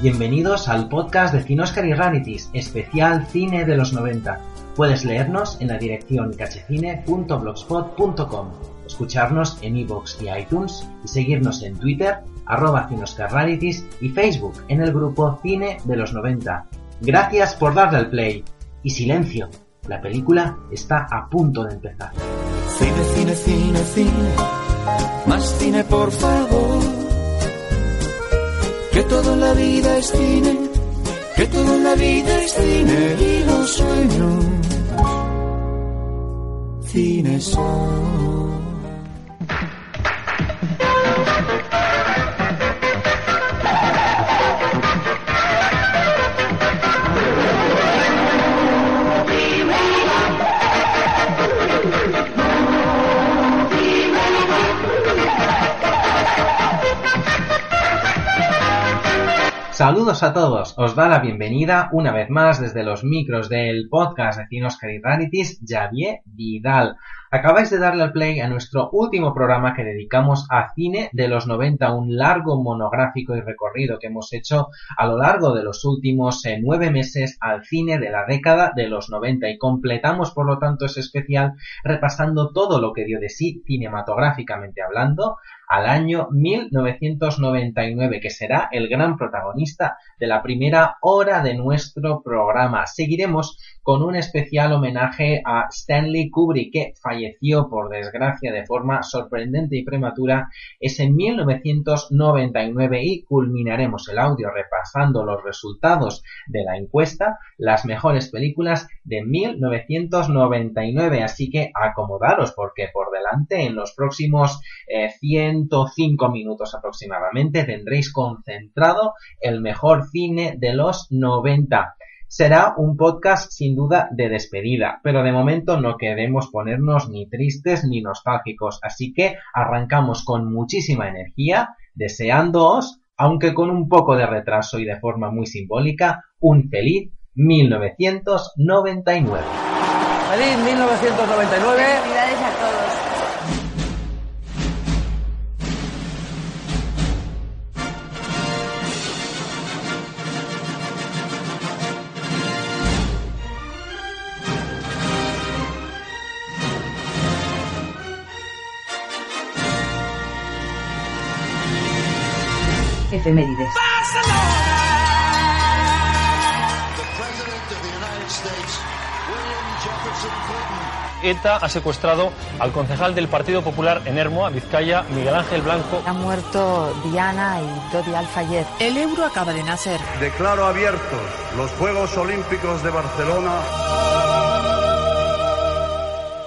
Bienvenidos al podcast de Cinoscar y Rarities, especial cine de los 90. Puedes leernos en la dirección cachecine.blogspot.com, escucharnos en iVoox y iTunes y seguirnos en Twitter, arroba Rarities y Facebook en el grupo Cine de los 90. Gracias por darle al play. Y silencio, la película está a punto de empezar. Cine, cine, cine, cine. Más cine, por favor. Que toda la vida es cine. Que toda la vida es cine. Y los sueños. Cine son. Saludos a todos, os da la bienvenida una vez más desde los micros del podcast de Cinoscar y Rarities, Javier Vidal. Acabáis de darle al play a nuestro último programa que dedicamos a cine de los 90, un largo monográfico y recorrido que hemos hecho a lo largo de los últimos eh, nueve meses al cine de la década de los 90 y completamos por lo tanto ese especial repasando todo lo que dio de sí cinematográficamente hablando al año 1999, que será el gran protagonista de la primera hora de nuestro programa. Seguiremos con un especial homenaje a Stanley Kubrick, que falleció por desgracia de forma sorprendente y prematura es en 1999 y culminaremos el audio repasando los resultados de la encuesta, las mejores películas de 1999. Así que acomodaros porque por delante en los próximos 105 eh, minutos aproximadamente tendréis concentrado el mejor cine de los 90. Será un podcast sin duda de despedida, pero de momento no queremos ponernos ni tristes ni nostálgicos, así que arrancamos con muchísima energía, deseándoos, aunque con un poco de retraso y de forma muy simbólica, un feliz 1999. Feliz 1999. Efemérides. ETA ha secuestrado al concejal del Partido Popular en Hermoa, Vizcaya, Miguel Ángel Blanco. Ha muerto Diana y Dodi Alfayet. El euro acaba de nacer. Declaro abiertos los Juegos Olímpicos de Barcelona.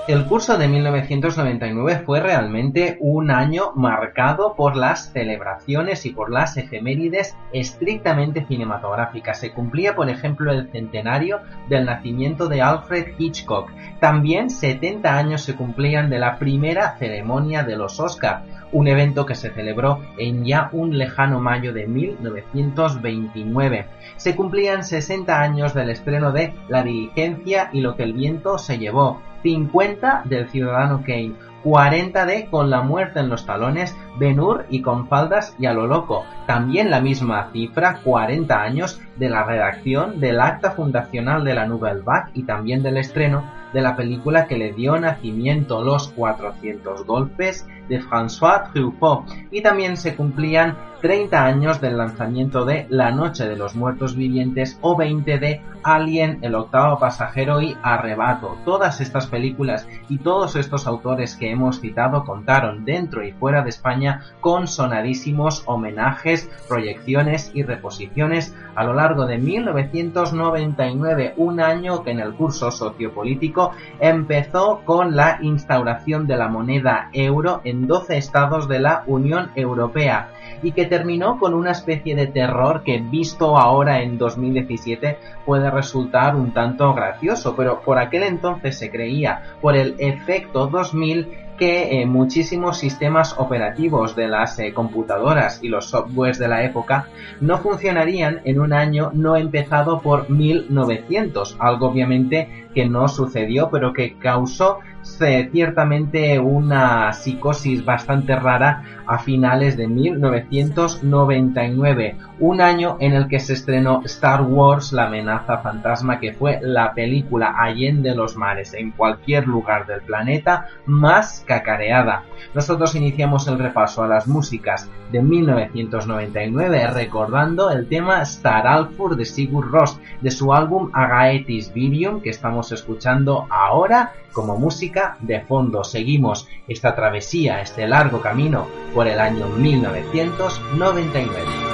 El curso de 1999 fue realmente un año marcado por las celebraciones y por las efemérides estrictamente cinematográficas. Se cumplía, por ejemplo, el centenario del nacimiento de Alfred Hitchcock. También 70 años se cumplían de la primera ceremonia de los Oscar, un evento que se celebró en ya un lejano mayo de 1929. Se cumplían 60 años del estreno de La diligencia y lo que el viento se llevó, 50 del Ciudadano Kane, 40 de Con la muerte en los talones, Benur y con faldas y a lo loco. También la misma cifra, 40 años, de la redacción del acta fundacional de la Nouvelle Vague y también del estreno de la película que le dio nacimiento Los 400 golpes de François Truffaut. Y también se cumplían 30 años del lanzamiento de La Noche de los Muertos Vivientes o 20 de Alien, El Octavo Pasajero y Arrebato. Todas estas películas y todos estos autores que hemos citado contaron dentro y fuera de España con sonadísimos homenajes, proyecciones y reposiciones a lo largo de 1999, un año que en el curso sociopolítico empezó con la instauración de la moneda euro en 12 estados de la Unión Europea y que terminó con una especie de terror que visto ahora en 2017 puede resultar un tanto gracioso, pero por aquel entonces se creía por el efecto 2000 que eh, muchísimos sistemas operativos de las eh, computadoras y los softwares de la época no funcionarían en un año no empezado por 1900, algo obviamente que no sucedió pero que causó ciertamente una psicosis bastante rara a finales de 1999, un año en el que se estrenó Star Wars La amenaza fantasma, que fue la película Allende los mares en cualquier lugar del planeta más cacareada. Nosotros iniciamos el repaso a las músicas de 1999 recordando el tema Star Alfur de Sigur Ross de su álbum Agaetis Virium que estamos escuchando ahora como música de fondo. Seguimos esta travesía, este largo camino por el año 1999.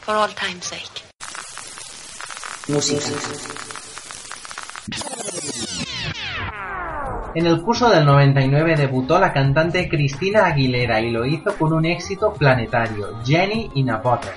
For all time's sake. En el curso del 99 debutó la cantante Cristina Aguilera y lo hizo con un éxito planetario, Jenny in a Bottle.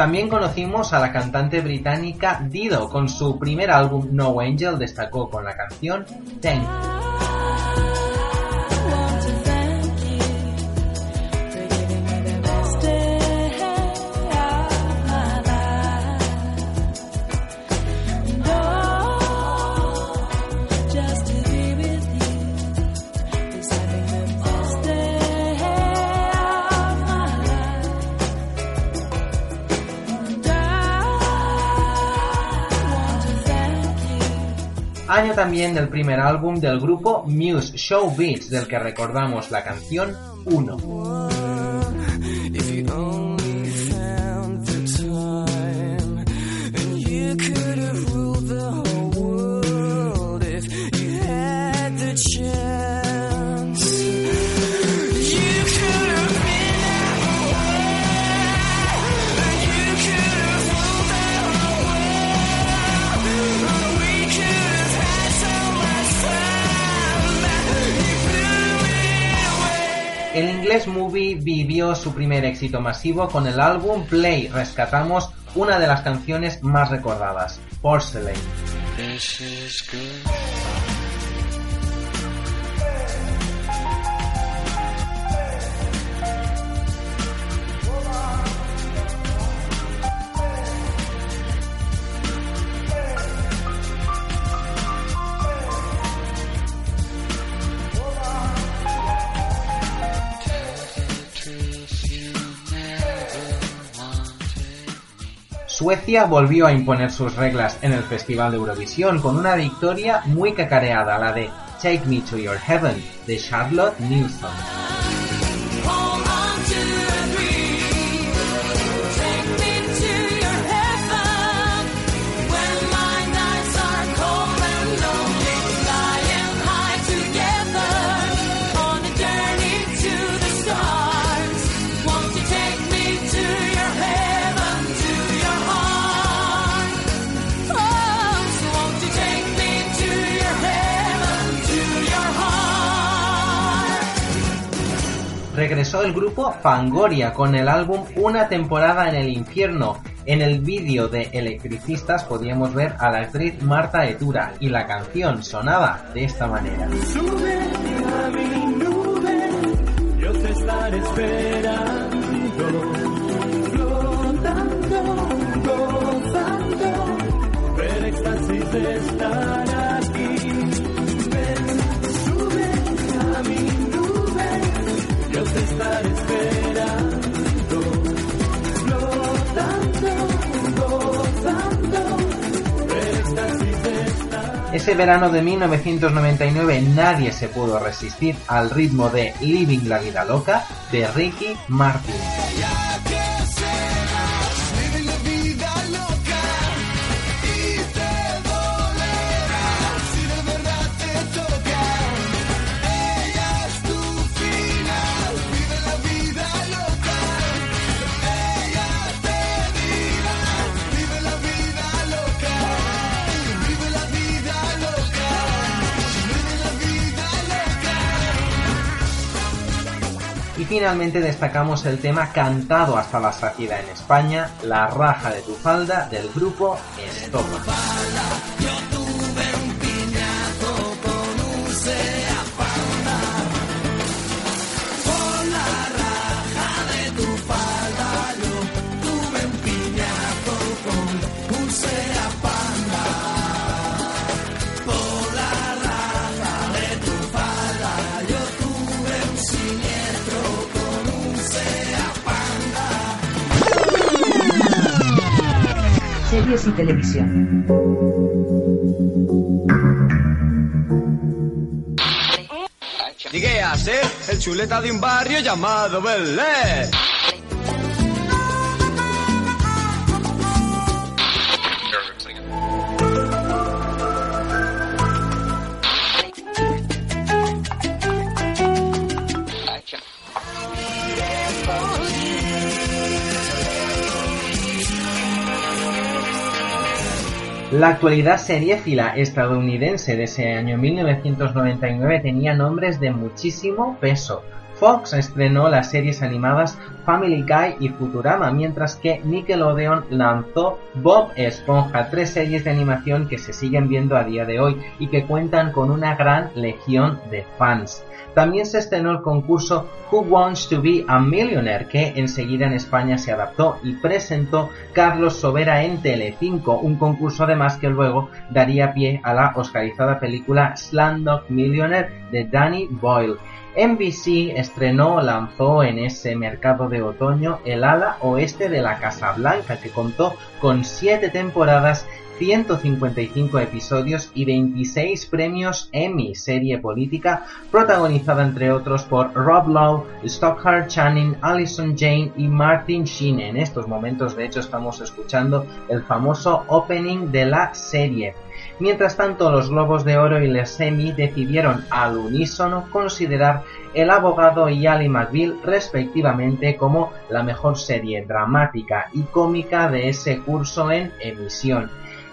También conocimos a la cantante británica Dido, con su primer álbum No Angel destacó con la canción Thank también del primer álbum del grupo Muse Show Beats, del que recordamos la canción 1. Su primer éxito masivo con el álbum Play. Rescatamos una de las canciones más recordadas, Porcelain. Suecia volvió a imponer sus reglas en el Festival de Eurovisión con una victoria muy cacareada, la de Take Me to Your Heaven de Charlotte Nilsson. Regresó el grupo Fangoria con el álbum Una temporada en el infierno. En el vídeo de Electricistas podíamos ver a la actriz Marta Etura y la canción sonaba de esta manera. Ese verano de 1999 nadie se pudo resistir al ritmo de Living la Vida Loca de Ricky Martin. Finalmente destacamos el tema cantado hasta la saciedad en España, La raja de tu falda del grupo Estopa. Series y televisión. Llegué a ser el chuleta de un barrio llamado Belén. La actualidad seriéfila estadounidense de ese año 1999 tenía nombres de muchísimo peso. Fox estrenó las series animadas Family Guy y Futurama, mientras que Nickelodeon lanzó Bob Esponja, tres series de animación que se siguen viendo a día de hoy y que cuentan con una gran legión de fans. También se estrenó el concurso Who Wants to Be a Millionaire, que enseguida en España se adaptó y presentó Carlos Sobera en Telecinco, un concurso además que luego daría pie a la oscarizada película Slumdog Millionaire de Danny Boyle. NBC estrenó lanzó en ese mercado de otoño el ala oeste de la Casa Blanca, que contó con siete temporadas 155 episodios y 26 premios Emmy, serie política protagonizada entre otros por Rob Lowe, Stockhart Channing, Allison Jane y Martin Sheen. En estos momentos, de hecho, estamos escuchando el famoso opening de la serie. Mientras tanto, los Globos de Oro y les Emmy decidieron al unísono considerar El abogado y Ali McBeal respectivamente como la mejor serie dramática y cómica de ese curso en emisión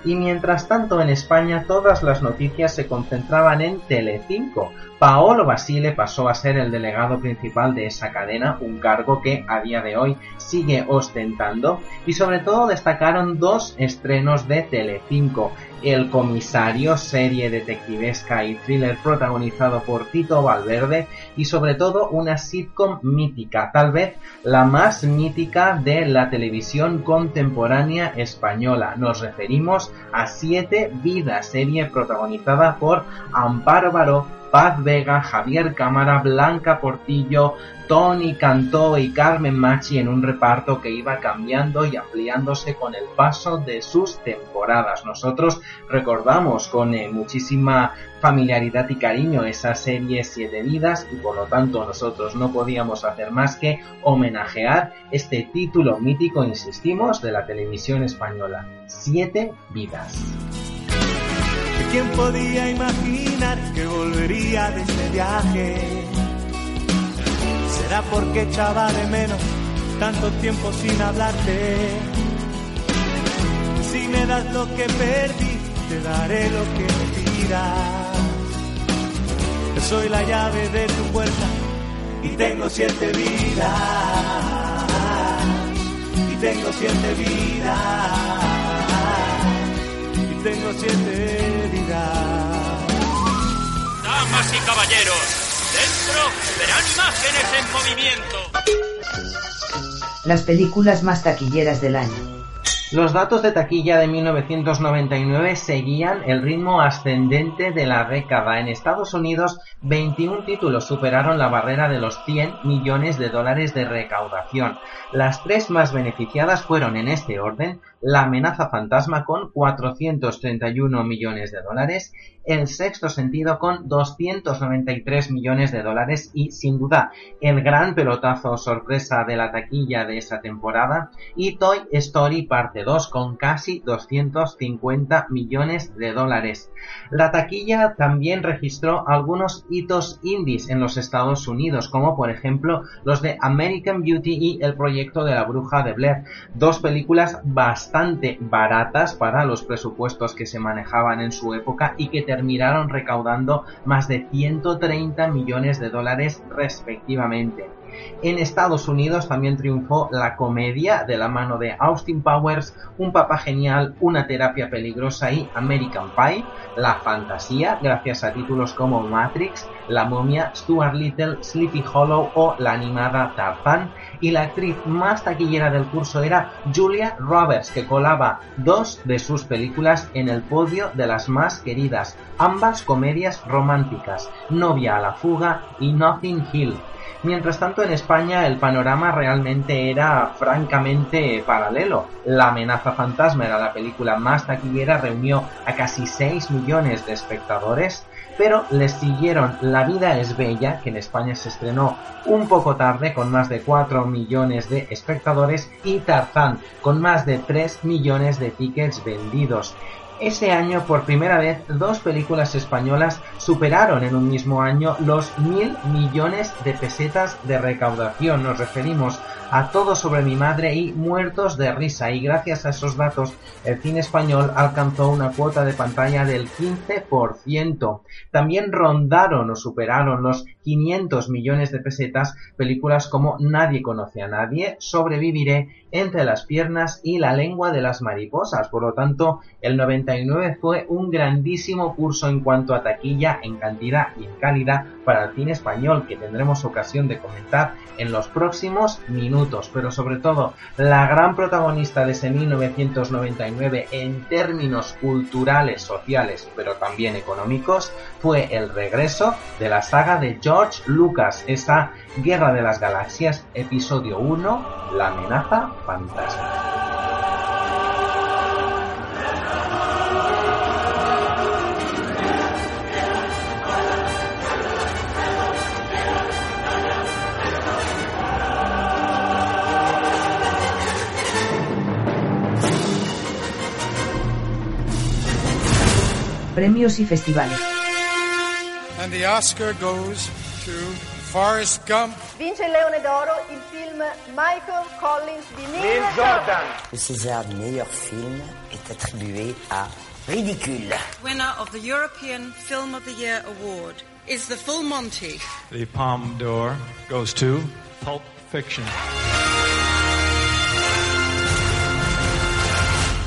y mientras tanto en España todas las noticias se concentraban en Telecinco. Paolo Basile pasó a ser el delegado principal de esa cadena, un cargo que a día de hoy sigue ostentando, y sobre todo destacaron dos estrenos de Telecinco, El comisario, serie detectivesca y thriller protagonizado por Tito Valverde, y sobre todo una sitcom mítica, tal vez la más mítica de la televisión contemporánea española. Nos referimos a Siete Vidas, serie protagonizada por Amparo Baró, Paz Vega, Javier Cámara, Blanca Portillo, Tony Cantó y Carmen Machi en un reparto que iba cambiando y ampliándose con el paso de sus temporadas. Nosotros recordamos con eh, muchísima familiaridad y cariño esa serie Siete Vidas y por lo tanto nosotros no podíamos hacer más que homenajear este título mítico, insistimos, de la televisión española. Siete Vidas. ¿Quién podía imaginar que volvería de este viaje? Será porque echaba de menos tanto tiempo sin hablarte. Si me das lo que perdí, te daré lo que me pidas. Yo soy la llave de tu puerta y tengo siete vidas. Y tengo siete vidas tengo siete Damas y caballeros, dentro verán imágenes en movimiento. Las películas más taquilleras del año. Los datos de taquilla de 1999 seguían el ritmo ascendente de la década. En Estados Unidos 21 títulos superaron la barrera de los 100 millones de dólares de recaudación. Las tres más beneficiadas fueron en este orden La amenaza fantasma con 431 millones de dólares, El sexto sentido con 293 millones de dólares y sin duda el gran pelotazo sorpresa de la taquilla de esa temporada y Toy Story parte 2 con casi 250 millones de dólares. La taquilla también registró algunos hitos indies en los Estados Unidos como por ejemplo los de American Beauty y El proyecto de la bruja de Blair, dos películas bastante baratas para los presupuestos que se manejaban en su época y que terminaron recaudando más de 130 millones de dólares respectivamente. En Estados Unidos también triunfó la comedia de la mano de Austin Powers, Un papá genial, Una terapia peligrosa y American Pie, la fantasía gracias a títulos como Matrix, La momia, Stuart Little, Sleepy Hollow o la animada Tarzan y la actriz más taquillera del curso era Julia Roberts que colaba dos de sus películas en el podio de las más queridas, ambas comedias románticas, Novia a la fuga y Nothing Hill. Mientras tanto, en España el panorama realmente era francamente paralelo. La amenaza fantasma era la película más taquillera, reunió a casi 6 millones de espectadores, pero les siguieron La vida es bella, que en España se estrenó un poco tarde con más de 4 millones de espectadores, y Tarzán, con más de 3 millones de tickets vendidos. Ese año, por primera vez, dos películas españolas superaron en un mismo año los mil millones de pesetas de recaudación. Nos referimos a Todo sobre mi madre y Muertos de risa. Y gracias a esos datos, el cine español alcanzó una cuota de pantalla del 15%. También rondaron o superaron los 500 millones de pesetas películas como Nadie conoce a nadie, Sobreviviré, Entre las piernas y La lengua de las mariposas. Por lo tanto, el 99 fue un grandísimo curso en cuanto a taquilla, en cantidad y en calidad para el cine español que tendremos ocasión de comentar en los próximos minutos. Pero sobre todo, la gran protagonista de ese 1999 en términos culturales, sociales, pero también económicos, fue el regreso de la saga de George Lucas, esa Guerra de las Galaxias, episodio 1, La amenaza fantasma. Premios y festivales. And the Oscar goes to Forrest Gump. Vince il Leone d'Oro il film Michael Collins di Neil Jordan. Le César du meilleur film est attribué à Ridicule. Winner of the European Film of the Year award is The Full Monty. The Palme d'Or goes to Pulp Fiction.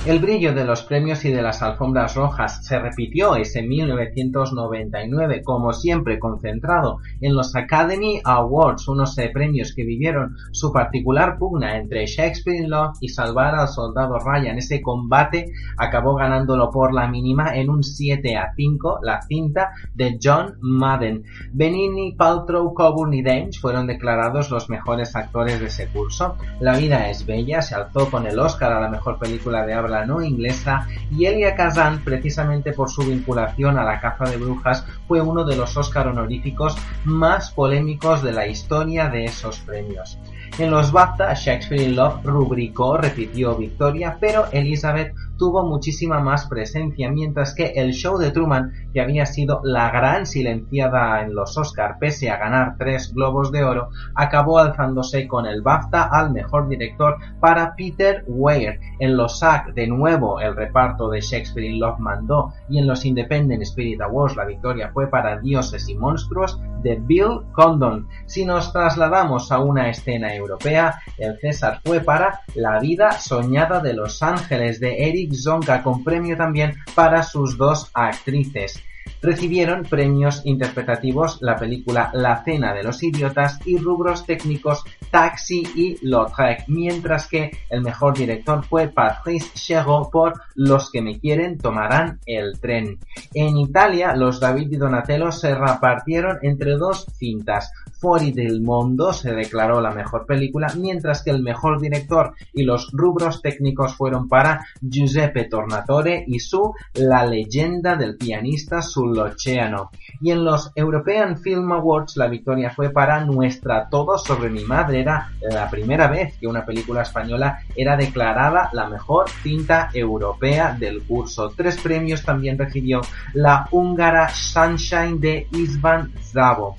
El brillo de los premios y de las alfombras rojas se repitió ese 1999, como siempre concentrado en los Academy Awards, unos eh, premios que vivieron su particular pugna entre Shakespeare in Love y salvar al soldado Ryan. Ese combate acabó ganándolo por la mínima en un 7 a 5, la cinta de John Madden. Benini, Paltrow, Coburn y Dames fueron declarados los mejores actores de ese curso. La vida es bella se alzó con el Oscar a la mejor película de habla la no inglesa y Elia Kazan, precisamente por su vinculación a la caza de brujas, fue uno de los Oscar honoríficos más polémicos de la historia de esos premios. En los BAFTA, Shakespeare in Love rubricó, repitió victoria, pero Elizabeth tuvo muchísima más presencia, mientras que el show de Truman, que había sido la gran silenciada en los Oscar pese a ganar tres globos de oro, acabó alzándose con el BAFTA al mejor director para Peter Weir. En los SAG, de nuevo, el reparto de Shakespeare in Love mandó, y en los Independent Spirit Awards la victoria fue para Dioses y Monstruos de Bill Condon. Si nos trasladamos a una escena europea, el César fue para La vida soñada de Los Ángeles de Eric Zonka, con premio también para sus dos actrices. Recibieron premios interpretativos la película La cena de los idiotas y rubros técnicos Taxi y Lautrec, mientras que el mejor director fue Patrice Chéreau por Los que me quieren tomarán el tren. En Italia, los David y Donatello se repartieron entre dos cintas. Fuori del Mundo se declaró la mejor película, mientras que el mejor director y los rubros técnicos fueron para Giuseppe Tornatore y su La leyenda del pianista sull'Oceano. Y en los European Film Awards la victoria fue para Nuestra Todo sobre mi madre. Era la primera vez que una película española era declarada la mejor cinta europea del curso. Tres premios también recibió la húngara Sunshine de Isvan Zavo.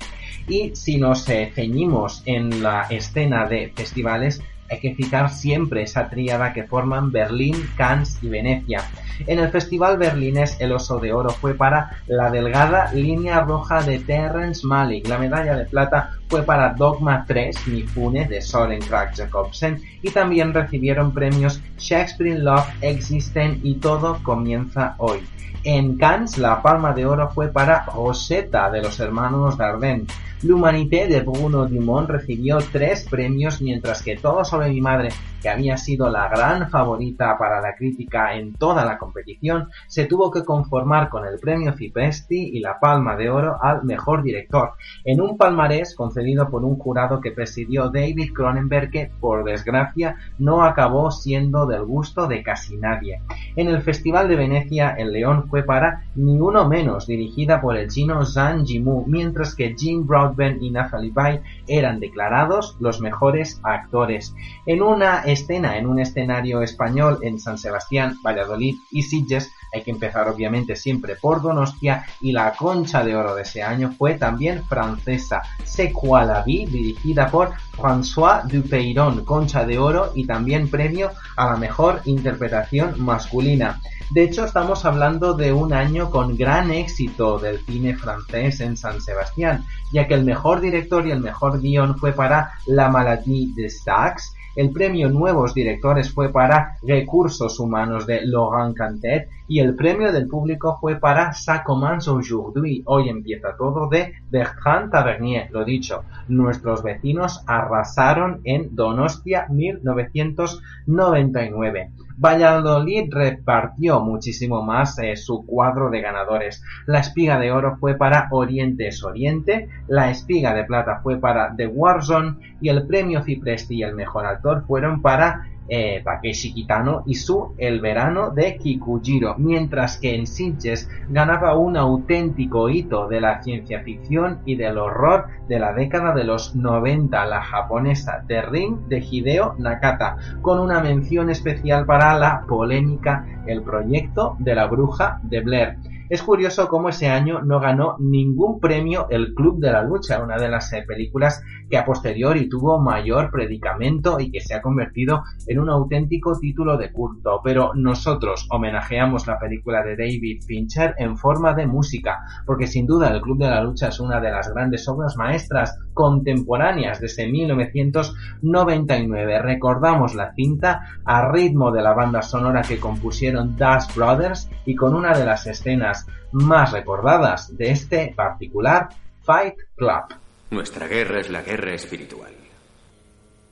Y si nos eh, ceñimos en la escena de festivales, hay que citar siempre esa tríada que forman Berlín, Cannes y Venecia. En el Festival Berlinés el Oso de Oro fue para La Delgada Línea Roja de Terrence Malick. La medalla de plata fue para Dogma 3, Mifune de Soren Krag Jacobsen. Y también recibieron premios Shakespeare in Love, Existen y Todo Comienza Hoy. En Cannes la palma de oro fue para Rosetta de los hermanos Dardenne. L'Humanité de Bruno Dumont recibió tres premios, mientras que Todo sobre mi madre, que había sido la gran favorita para la crítica en toda la competición, se tuvo que conformar con el premio Cipresti y la Palma de Oro al mejor director, en un palmarés concedido por un jurado que presidió David Cronenberg, que por desgracia no acabó siendo del gusto de casi nadie. En el Festival de Venecia, el León fue para Ni Uno Menos, dirigida por el chino Zhang Yimou, mientras que Jim Brown y Nathalie Baye eran declarados los mejores actores. En una escena, en un escenario español en San Sebastián, Valladolid y Sitges, hay que empezar obviamente siempre por Donostia y la concha de oro de ese año fue también francesa, C'est quoi la vie, dirigida por François Dupeyron, concha de oro y también premio a la mejor interpretación masculina. De hecho, estamos hablando de un año con gran éxito del cine francés en San Sebastián, ya que el mejor director y el mejor guion fue para La Maladie de Sax, el premio Nuevos Directores fue para Recursos Humanos de Laurent Cantet y el premio del público fue para Ça commence aujourd'hui, Hoy empieza todo de Bertrand Tavernier. Lo dicho, nuestros vecinos arrasaron en Donostia 1999. Valladolid repartió muchísimo más eh, su cuadro de ganadores. La espiga de oro fue para Oriente Oriente, la espiga de plata fue para The Warzone y el premio Cipresti y el mejor actor fueron para eh, Takeshi Kitano y su El verano de Kikujiro, mientras que en Sitges ganaba un auténtico hito de la ciencia ficción y del horror de la década de los 90, la japonesa The Ring de Hideo Nakata, con una mención especial para la polémica El proyecto de la bruja de Blair. Es curioso cómo ese año no ganó ningún premio El Club de la Lucha, una de las eh, películas que a posteriori tuvo mayor predicamento y que se ha convertido en un auténtico título de culto. Pero nosotros homenajeamos la película de David Fincher en forma de música, porque sin duda El Club de la Lucha es una de las grandes obras maestras contemporáneas desde 1999. Recordamos la cinta a ritmo de la banda sonora que compusieron Das Brothers y con una de las escenas más recordadas de este particular Fight Club. Nuestra guerra es la guerra espiritual.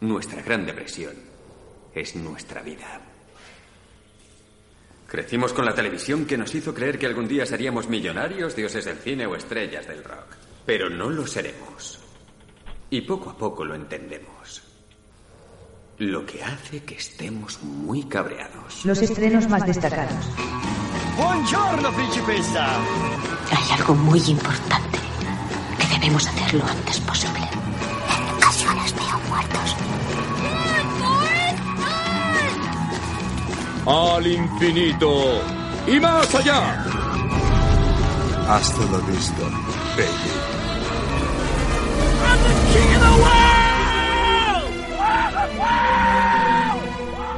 Nuestra gran depresión es nuestra vida. Crecimos con la televisión que nos hizo creer que algún día seríamos millonarios, dioses del cine o estrellas del rock. Pero no lo seremos. Y poco a poco lo entendemos. Lo que hace que estemos muy cabreados. Los estrenos más destacados. Buongiorno, principessa. Hay algo muy importante que debemos hacerlo antes posible. En ocasiones veo muertos. Al infinito y más allá. Hasta la vista, baby.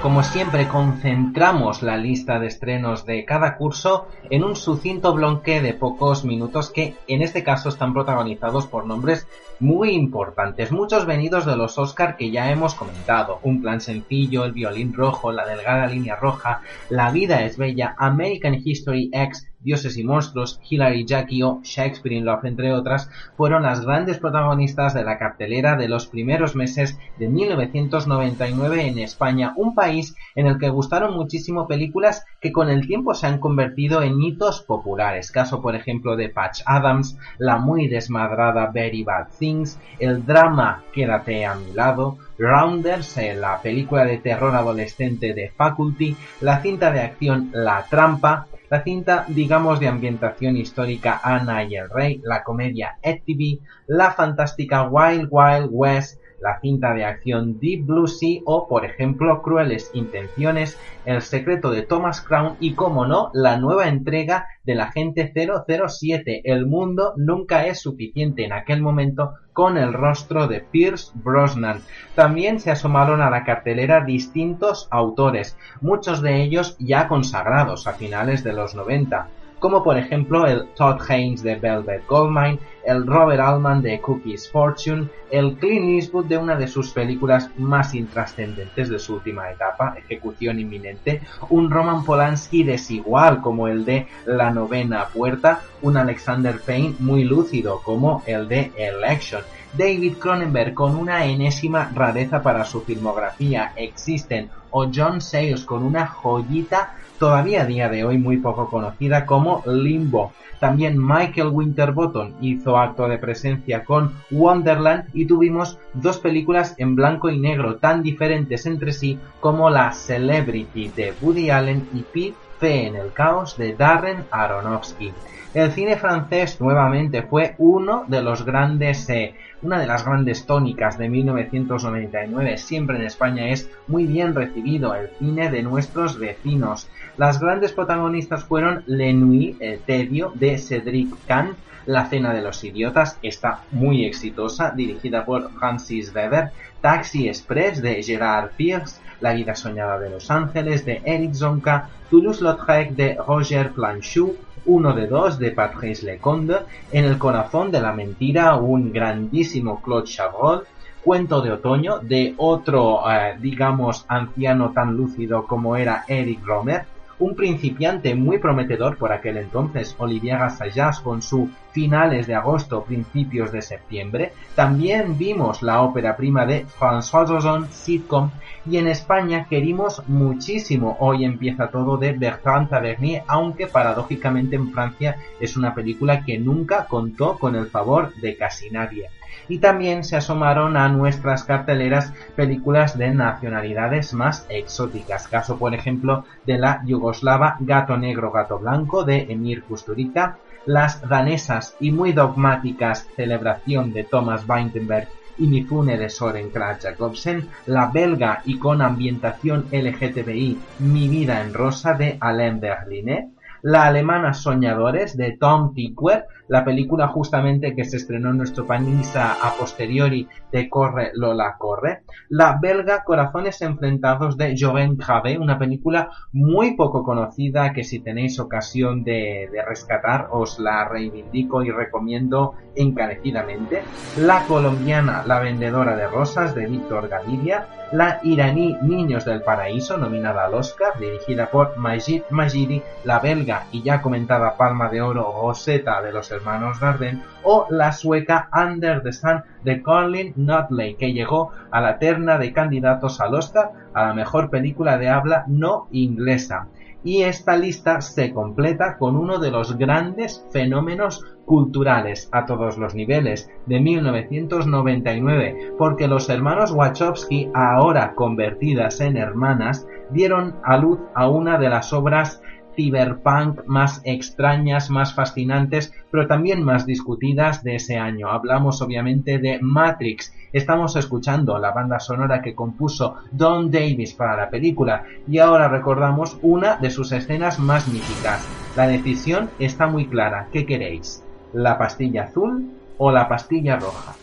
Como siempre, concentramos la lista de estrenos de cada curso en un sucinto bloque de pocos minutos que en este caso están protagonizados por nombres muy importantes, muchos venidos de los Oscar que ya hemos comentado, Un plan sencillo, El violín rojo, La delgada línea roja, La vida es bella, American History X, Dioses y Monstruos, Hilary Jackie o Shakespeare in Love, entre otras, fueron las grandes protagonistas de la cartelera de los primeros meses de 1999 en España, un país en el que gustaron muchísimo películas que con el tiempo se han convertido en hitos populares. Caso, por ejemplo, de Patch Adams, la muy desmadrada Very Bad Things, el drama Quédate a mi lado, Rounders, eh, la película de terror adolescente de Faculty, la cinta de acción La Trampa, la cinta, digamos, de ambientación histórica Ana y el Rey, la comedia TV, la fantástica Wild Wild West, la cinta de acción Deep Blue Sea o, por ejemplo, Crueles Intenciones, El secreto de Thomas Crown y, como no, la nueva entrega del Agente 007. El mundo nunca es suficiente en aquel momento con el rostro de Pierce Brosnan. También se asomaron a la cartelera distintos autores, muchos de ellos ya consagrados a finales de los 90 como por ejemplo el Todd Haynes de Velvet Goldmine, el Robert Altman de Cookies Fortune, el Clint Eastwood de una de sus películas más intrascendentes de su última etapa, Ejecución Inminente, un Roman Polanski desigual como el de La Novena Puerta, un Alexander Payne muy lúcido como el de Election, David Cronenberg con una enésima rareza para su filmografía, Existen, o John Sayles con una joyita todavía a día de hoy muy poco conocida como Limbo. También Michael Winterbottom hizo acto de presencia con Wonderland y tuvimos dos películas en blanco y negro tan diferentes entre sí como la Celebrity de Woody Allen y Pete Fe en el caos de Darren Aronofsky. El cine francés nuevamente fue uno de los grandes eh, una de las grandes tónicas de 1999 siempre en España es muy bien recibido el cine de nuestros vecinos. Las grandes protagonistas fueron Le Nuit, el tedio de Cedric Kahn, La cena de los idiotas, está muy exitosa, dirigida por Francis Weber, Taxi Express de Gerard Pierce, La vida soñada de Los Ángeles de Eric Zonka, Toulouse-Lautrec de Roger Planchou, uno de dos de Patrice Leconte, En el corazón de la mentira, un grandísimo Claude Chabrol, Cuento de otoño de otro, eh, digamos, anciano tan lúcido como era Eric Romer, un principiante muy prometedor por aquel entonces, Olivier Assayas, con su finales de agosto, principios de septiembre. También vimos la ópera prima de François Ozon, sitcom, y en España querimos muchísimo. Hoy empieza todo de Bertrand Tavernier, aunque paradójicamente en Francia es una película que nunca contó con el favor de casi nadie y también se asomaron a nuestras carteleras películas de nacionalidades más exóticas, caso por ejemplo de la yugoslava Gato Negro Gato Blanco de Emir Kusturica, las danesas y muy dogmáticas Celebración de Thomas Weintenberg y Mifune de Soren Kratz Jacobsen, la belga y con ambientación LGTBI Mi vida en rosa de Alain Berlinet, la alemana Soñadores de Tom Tykwer, la película justamente que se estrenó en nuestro país a, posteriori de Corre Lola Corre, la belga Corazones Enfrentados de Joven Grave, una película muy poco conocida que si tenéis ocasión de, rescatar os la reivindico y recomiendo encarecidamente, la colombiana La Vendedora de Rosas de Víctor Gaviria, la iraní Niños del Paraíso, nominada al Oscar, dirigida por Majid Majidi, la belga y ya comentada Palma de Oro Rosetta de los hermanos Dardenne, o la sueca Under the Sun de Colin Nutley, que llegó a la terna de candidatos al Oscar a la mejor película de habla no inglesa. Y esta lista se completa con uno de los grandes fenómenos culturales a todos los niveles de 1999, porque los hermanos Wachowski, ahora convertidas en hermanas, dieron a luz a una de las obras cyberpunk más extrañas, más fascinantes, pero también más discutidas de ese año. Hablamos obviamente de Matrix. Estamos escuchando la banda sonora que compuso Don Davis para la película y ahora recordamos una de sus escenas más míticas. La decisión está muy clara. ¿Qué queréis? ¿La pastilla azul o la pastilla roja?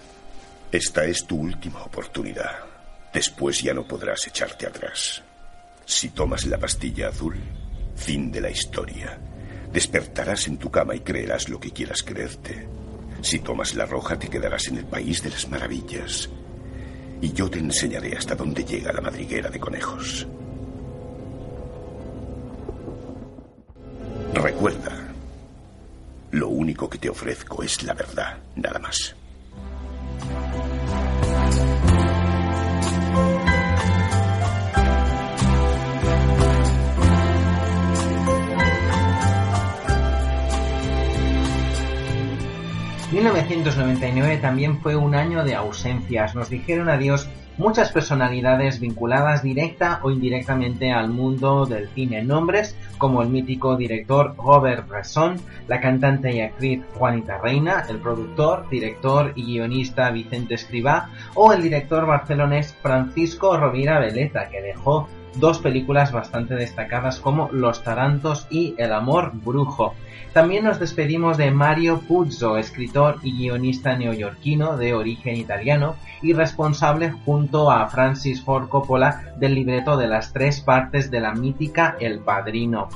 Esta es tu última oportunidad. Después ya no podrás echarte atrás. Si tomas la pastilla azul, Fin de la historia. Despertarás en tu cama y creerás lo que quieras creerte. Si tomas la roja te quedarás en el país de las maravillas. Y yo te enseñaré hasta dónde llega la madriguera de conejos. Recuerda, único que te ofrezco es la verdad, nada más. 1999 también fue un año de ausencias. Nos dijeron adiós muchas personalidades vinculadas directa o indirectamente al mundo del cine. Nombres como el mítico director Robert Bresson, la cantante y actriz Juanita Reina, el productor, director y guionista Vicente Escribá o el director barcelonés Francisco Rovira Veleta, que dejó dos películas bastante destacadas como Los Tarantos y El Amor Brujo. También nos despedimos de Mario Puzo, escritor y guionista neoyorquino de origen italiano y responsable junto a Francis Ford Coppola del libreto de las tres partes de la mítica El Padrino.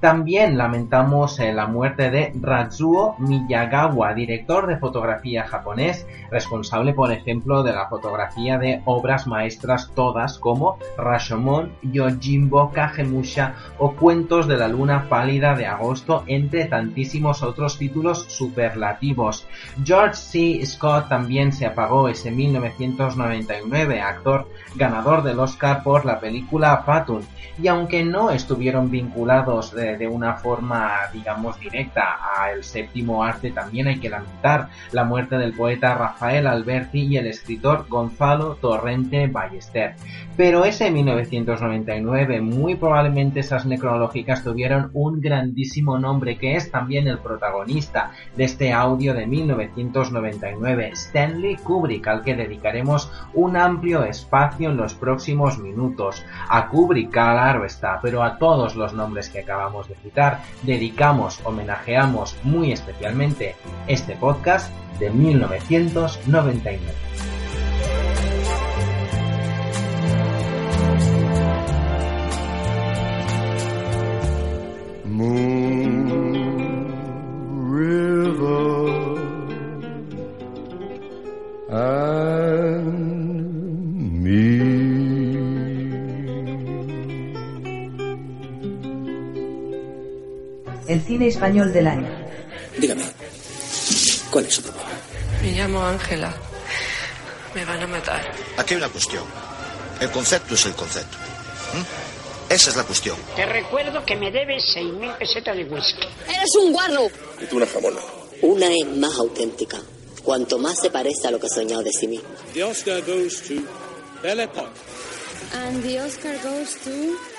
También lamentamos eh, la muerte de Ratsuo Miyagawa, director de fotografía japonés, responsable, por ejemplo, de la fotografía de obras maestras todas como Rashomon, Yojimbo Kagemusha o Cuentos de la Luna Pálida de Agosto, entre tantísimos otros títulos superlativos. George C. Scott también se apagó ese 1999, actor ganador del Oscar por la película Patton, y aunque no estuvieron vinculados de de, una forma, digamos, directa a el séptimo arte, también hay que lamentar la muerte del poeta Rafael Alberti y el escritor Gonzalo Torrente Ballester. Pero ese 1999, muy probablemente esas necrológicas tuvieron un grandísimo nombre que es también el protagonista de este audio de 1999, Stanley Kubrick, al que dedicaremos un amplio espacio en los próximos minutos. A Kubrick, claro está, pero a todos los nombres que acabamos de citar, dedicamos, homenajeamos muy especialmente este podcast de 1999. El cine español del año. Dígame, ¿cuál es su problema? Me llamo Ángela. Me van a matar. Aquí hay una cuestión. El concepto es el concepto. ¿Mm? Esa es la cuestión. Te recuerdo que me debes 6.000 pesetas de whisky. ¡Eres un guarro! Y tú una jamona. Una es más auténtica. Cuanto más se parece a lo que he soñado de sí mismo. The Oscar goes to Belle And the Oscar goes to...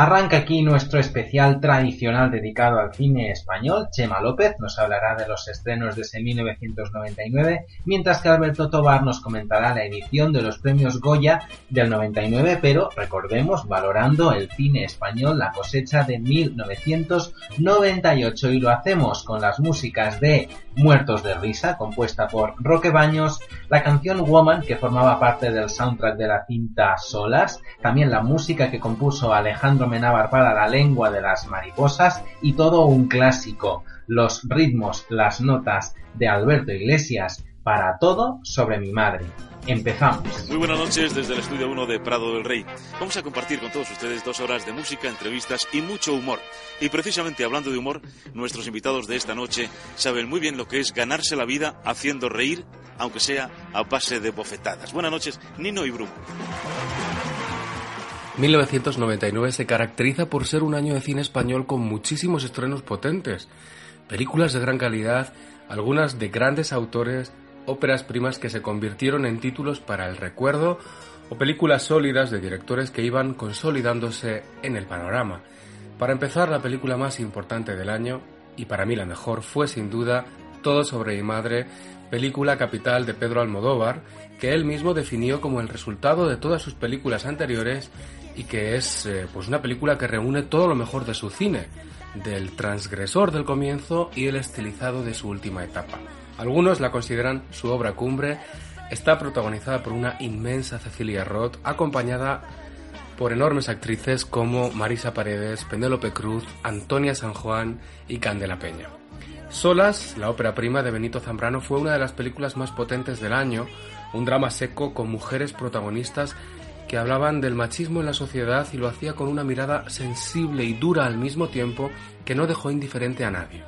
Arranca aquí nuestro especial tradicional dedicado al cine español. Chema López nos hablará de los estrenos de ese 1999, mientras que Alberto Tobar nos comentará la edición de los premios Goya del 99, pero recordemos, valorando el cine español, la cosecha de 1998. Y lo hacemos con las músicas de Muertos de Risa, compuesta por Roque Baños, la canción Woman, que formaba parte del soundtrack de la cinta Solas, también la música que compuso Alejandro Menábar para La lengua de las mariposas y todo un clásico, los ritmos, las notas de Alberto Iglesias, para todo sobre mi madre. Empezamos. Muy buenas noches desde el estudio 1 de Prado del Rey. Vamos a compartir con todos ustedes dos horas de música, entrevistas y mucho humor. Y precisamente hablando de humor, nuestros invitados de esta noche saben muy bien lo que es ganarse la vida haciendo reír, aunque sea a base de bofetadas. Buenas noches, Nino y Bruno. 1999 se caracteriza por ser un año de cine español con muchísimos estrenos potentes, películas de gran calidad, algunas de grandes autores, óperas primas que se convirtieron en títulos para el recuerdo o películas sólidas de directores que iban consolidándose en el panorama. Para empezar, la película más importante del año, y para mí la mejor, fue sin duda Todo sobre mi madre, película capital de Pedro Almodóvar, que él mismo definió como el resultado de todas sus películas anteriores y que es eh, pues una película que reúne todo lo mejor de su cine, del transgresor del comienzo y el estilizado de su última etapa. Algunos la consideran su obra cumbre. Está protagonizada por una inmensa Cecilia Roth, acompañada por enormes actrices como Marisa Paredes, Penélope Cruz, Antonia San Juan y Candela Peña. Solas, la ópera prima de Benito Zambrano, fue una de las películas más potentes del año, un drama seco con mujeres protagonistas que hablaban del machismo en la sociedad y lo hacía con una mirada sensible y dura al mismo tiempo que no dejó indiferente a nadie.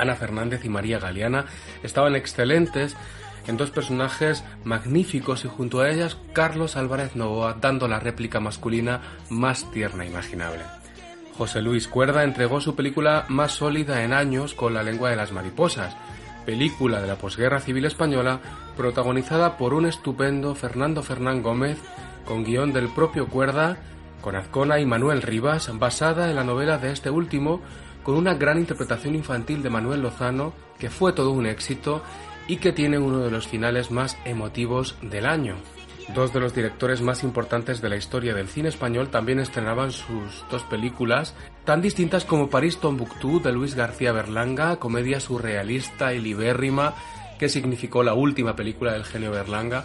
Ana Fernández y María Galeana estaban excelentes en dos personajes magníficos y junto a ellas Carlos Álvarez Novoa dando la réplica masculina más tierna imaginable. José Luis Cuerda entregó su película más sólida en años con La lengua de las mariposas, película de la posguerra civil española protagonizada por un estupendo Fernando Fernán Gómez con guion del propio Cuerda, con Azcona y Manuel Rivas, basada en la novela de este último, con una gran interpretación infantil de Manuel Lozano, que fue todo un éxito y que tiene uno de los finales más emotivos del año. Dos de los directores más importantes de la historia del cine español también estrenaban sus dos películas, tan distintas como París Tombuctú de Luis García Berlanga, comedia surrealista y libérrima que significó la última película del genio Berlanga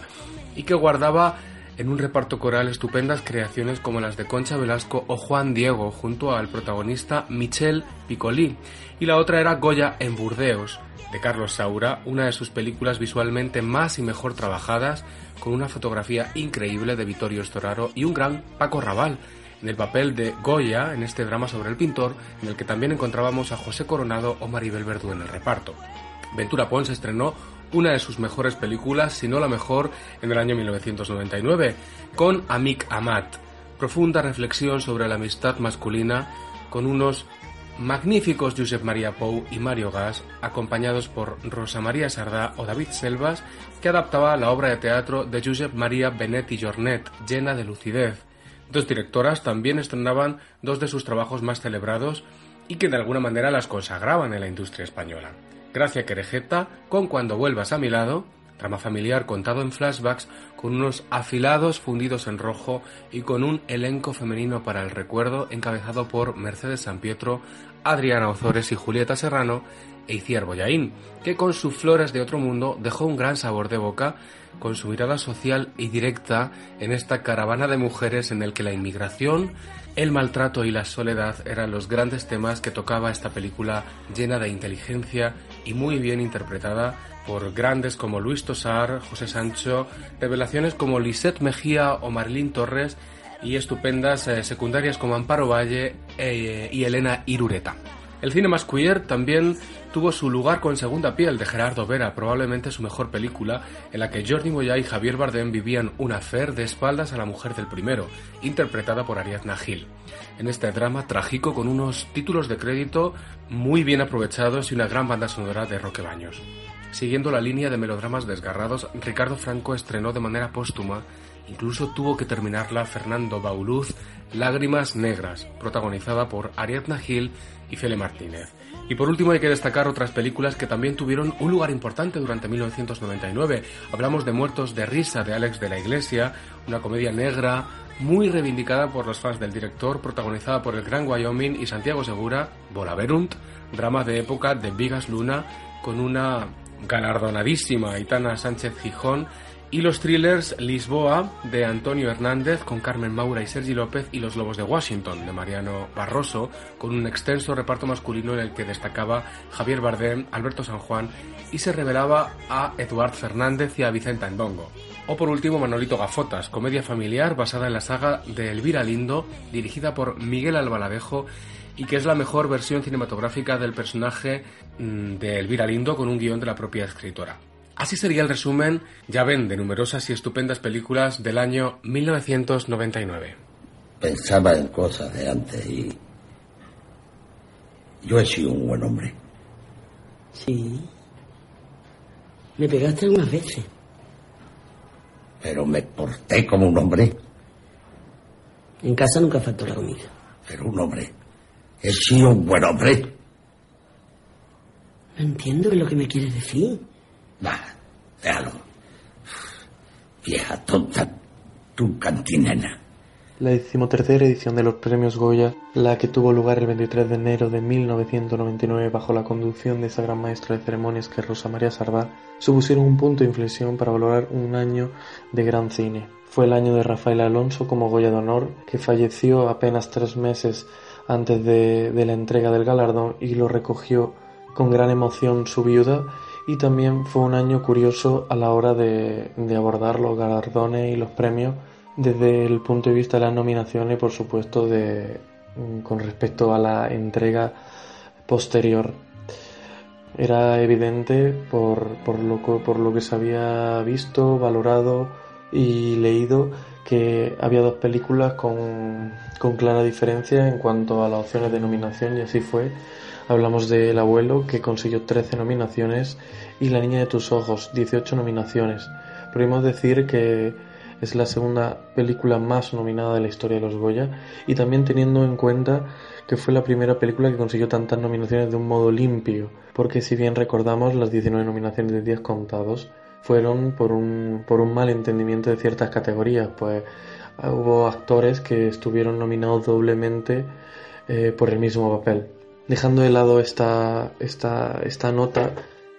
y que guardaba en un reparto coral estupendas creaciones como las de Concha Velasco o Juan Diego junto al protagonista Michel Piccoli y la otra era Goya en Burdeos de Carlos Saura, una de sus películas visualmente más y mejor trabajadas, con una fotografía increíble de Vittorio Storaro y un gran Paco Raval, en el papel de Goya en este drama sobre el pintor, en el que también encontrábamos a José Coronado o Maribel Verdú en el reparto. Ventura Pons estrenó una de sus mejores películas, si no la mejor, en el año 1999, con Amik Amat, profunda reflexión sobre la amistad masculina con unos magníficos Josep María Pou y Mario Gas, acompañados por Rosa María Sardá o David Selvas, que adaptaba la obra de teatro de Josep María Benet y Jornet, llena de lucidez. Dos directoras también estrenaban dos de sus trabajos más celebrados y que de alguna manera las consagraban en la industria española. Gracia Querejeta, con Cuando vuelvas a mi lado, drama familiar contado en flashbacks con unos afilados fundidos en rojo y con un elenco femenino para el recuerdo encabezado por Mercedes San Pietro, Adriana Ozores y Julieta Serrano e Iciar Boyaín, que con sus flores de otro mundo dejó un gran sabor de boca con su mirada social y directa en esta caravana de mujeres en el que la inmigración, el maltrato y la soledad eran los grandes temas que tocaba esta película llena de inteligencia y muy bien interpretada por grandes como Luis Tosar, José Sancho, revelaciones como Lisette Mejía o Marilyn Torres y estupendas eh, secundarias como Amparo Valle eh, y Elena Irureta. El cine más queer también tuvo su lugar con Segunda Piel de Gerardo Vera, probablemente su mejor película, en la que Jordi Moya y Javier Bardem vivían un affair de espaldas a la mujer del primero, interpretada por Ariadna Gil. En este drama trágico con unos títulos de crédito muy bien aprovechados y una gran banda sonora de Roque Baños. Siguiendo la línea de melodramas desgarrados, Ricardo Franco estrenó de manera póstuma, incluso tuvo que terminarla Fernando Bauluz, Lágrimas Negras, protagonizada por Ariadna Gil y Fele Martínez. Y por último hay que destacar otras películas que también tuvieron un lugar importante durante 1999. Hablamos de Muertos de Risa de Alex de la Iglesia, una comedia negra muy reivindicada por los fans del director, protagonizada por el Gran Wyoming y Santiago Segura, Volaverunt, drama de época de Vigas Luna, con una galardonadísima Aitana Sánchez Gijón y los thrillers Lisboa de Antonio Hernández con Carmen Maura y Sergi López y Los Lobos de Washington de Mariano Barroso con un extenso reparto masculino en el que destacaba Javier Bardem, Alberto San Juan y se revelaba a Eduard Fernández y a Vicenta Endongo. O por último Manolito Gafotas, comedia familiar basada en la saga de Elvira Lindo dirigida por Miguel Albaladejo y que es la mejor versión cinematográfica del personaje mm, de Elvira Lindo con un guion de la propia escritora. Así sería el resumen, ya ven, de numerosas y estupendas películas del año 1999. Pensaba en cosas de antes y... Yo he sido un buen hombre. Sí. Me pegaste algunas veces. Pero me porté como un hombre. En casa nunca faltó la comida. Pero un hombre. He sido un buen hombre. No entiendo lo que me quieres decir. Va, déjalo. Vieja tonta, tu cantinena. La decimotercera edición de los premios Goya, la que tuvo lugar el 23 de enero de 1999 bajo la conducción de esa gran maestra de ceremonias que es Rosa María Sardá, supusieron un punto de inflexión para valorar un año de gran cine. Fue el año de Rafael Alonso como Goya de Honor, que falleció apenas tres meses antes de, la entrega del galardón y lo recogió con gran emoción su viuda y también fue un año curioso a la hora de abordar los galardones y los premios desde el punto de vista de las nominaciones, por supuesto, de, mm, con respecto a la entrega posterior. Era evidente por, por, lo, por lo que se había visto, valorado y leído que había dos películas con, con clara diferencia en cuanto a las opciones de nominación y así fue. Hablamos de El abuelo que consiguió 13 nominaciones y La niña de tus ojos 18 nominaciones. Podemos decir que es la segunda película más nominada de la historia de los Goya y también teniendo en cuenta que fue la primera película que consiguió tantas nominaciones de un modo limpio, porque si bien recordamos las 19 nominaciones de 10 contados, fueron por un, por un mal entendimiento de ciertas categorías, pues hubo actores que estuvieron nominados doblemente eh, por el mismo papel. Dejando de lado esta, esta, esta nota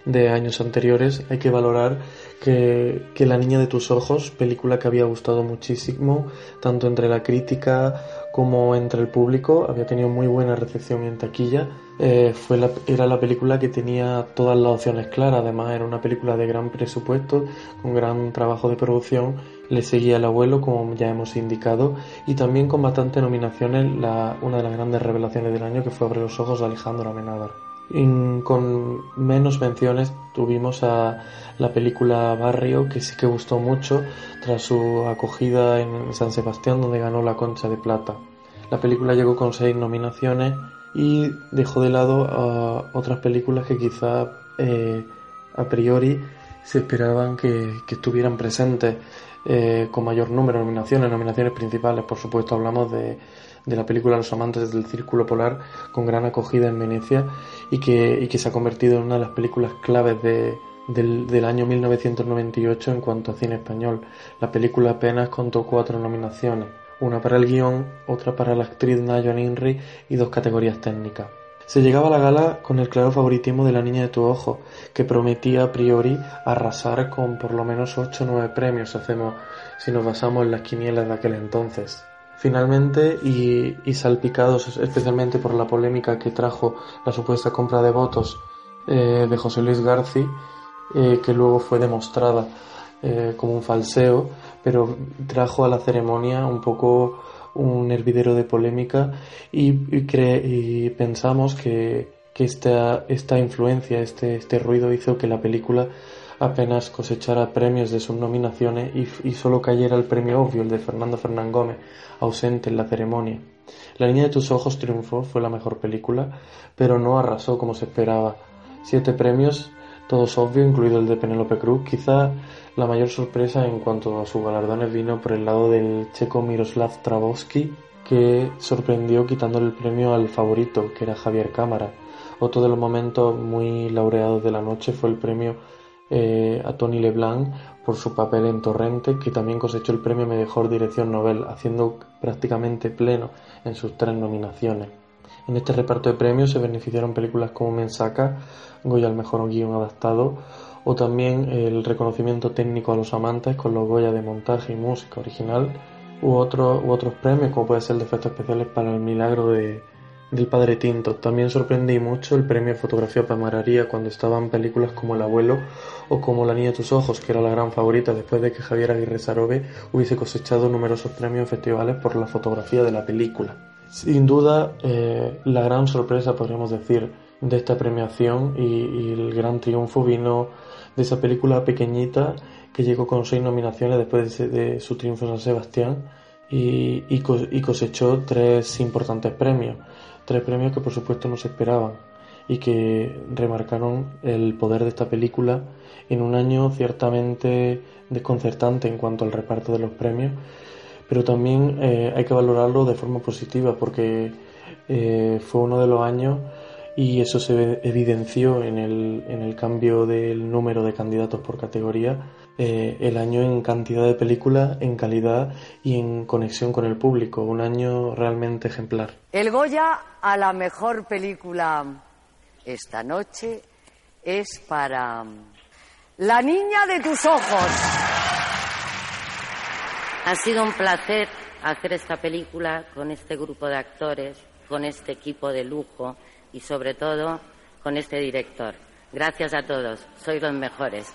de años anteriores, hay que valorar que, que, La Niña de tus Ojos, película que había gustado muchísimo, tanto entre la crítica como entre el público, había tenido muy buena recepción en taquilla. Eh, fue era la película que tenía todas las opciones claras, además era una película de gran presupuesto, con gran trabajo de producción, le seguía el abuelo, como ya hemos indicado, y también con bastantes nominaciones, la, una de las grandes revelaciones del año que fue Abre los Ojos de Alejandro Amenábar con menos menciones tuvimos a la película Barrio, que sí que gustó mucho tras su acogida en San Sebastián, donde ganó la Concha de Plata. La película llegó con seis nominaciones y dejó de lado otras películas que quizá eh, a priori se esperaban que, estuvieran presentes eh, con mayor número de nominaciones, nominaciones principales, por supuesto hablamos de de la película Los amantes del Círculo Polar con gran acogida en Venecia y que, que se ha convertido en una de las películas claves del, del, año 1998 en cuanto a cine español. La película apenas contó cuatro nominaciones, una para el guion, otra para la actriz Nayon Inri y dos categorías técnicas. Se llegaba a la gala con el claro favoritismo de La Niña de tu Ojo, que prometía a priori arrasar con por lo menos 8 o 9 premios, hacemos, si nos basamos en las quinielas de aquel entonces. Finalmente, y, salpicados especialmente por la polémica que trajo la supuesta compra de votos eh, de José Luis Garci, eh, que luego fue demostrada eh, como un falseo, pero trajo a la ceremonia un poco un hervidero de polémica y, y pensamos que, esta, esta influencia, este, este ruido hizo que la película apenas cosechara premios de sus nominaciones y, solo cayera el premio obvio, el de Fernando Fernán Gómez, ausente en la ceremonia. La niña de tus ojos triunfó, fue la mejor película, pero no arrasó como se esperaba. Siete premios, todos obvios, incluido el de Penélope Cruz. Quizá la mayor sorpresa en cuanto a sus galardones vino por el lado del checo Miroslav Travosky, que sorprendió quitándole el premio al favorito, que era Javier Cámara. Otro de los momentos muy laureados de la noche fue el premio eh, a Tony LeBlanc por su papel en Torrente, que también cosechó el premio Mejor Dirección Nobel, haciendo prácticamente pleno en sus tres nominaciones. En este reparto de premios se beneficiaron películas como Mensaka, Goya al Mejor Guión Adaptado, o también el reconocimiento técnico a los amantes con los Goya de Montaje y Música Original, u, u otros premios como puede ser de efectos especiales para el milagro de, del Padre Tinto. También sorprendí mucho el premio fotografía para cuando estaban películas como El abuelo o como La niña de tus ojos, que era la gran favorita después de que Javier Aguirre Sarobe hubiese cosechado numerosos premios en festivales por la fotografía de la película. Sin duda, eh, la gran sorpresa, podríamos decir, de esta premiación y, el gran triunfo vino de esa película pequeñita que llegó con seis nominaciones después de, su triunfo en San Sebastián y, y cosechó tres importantes premios. Tres premios que por supuesto no se esperaban y que remarcaron el poder de esta película en un año ciertamente desconcertante en cuanto al reparto de los premios, pero también eh, hay que valorarlo de forma positiva porque eh, fue uno de los años y eso se evidenció en el, en el cambio del número de candidatos por categoría eh, el año en cantidad de películas, en calidad y en conexión con el público. Un año realmente ejemplar. El Goya a la mejor película esta noche es para La niña de tus ojos. Ha sido un placer hacer esta película con este grupo de actores, con este equipo de lujo y sobre todo con este director. Gracias a todos, sois los mejores.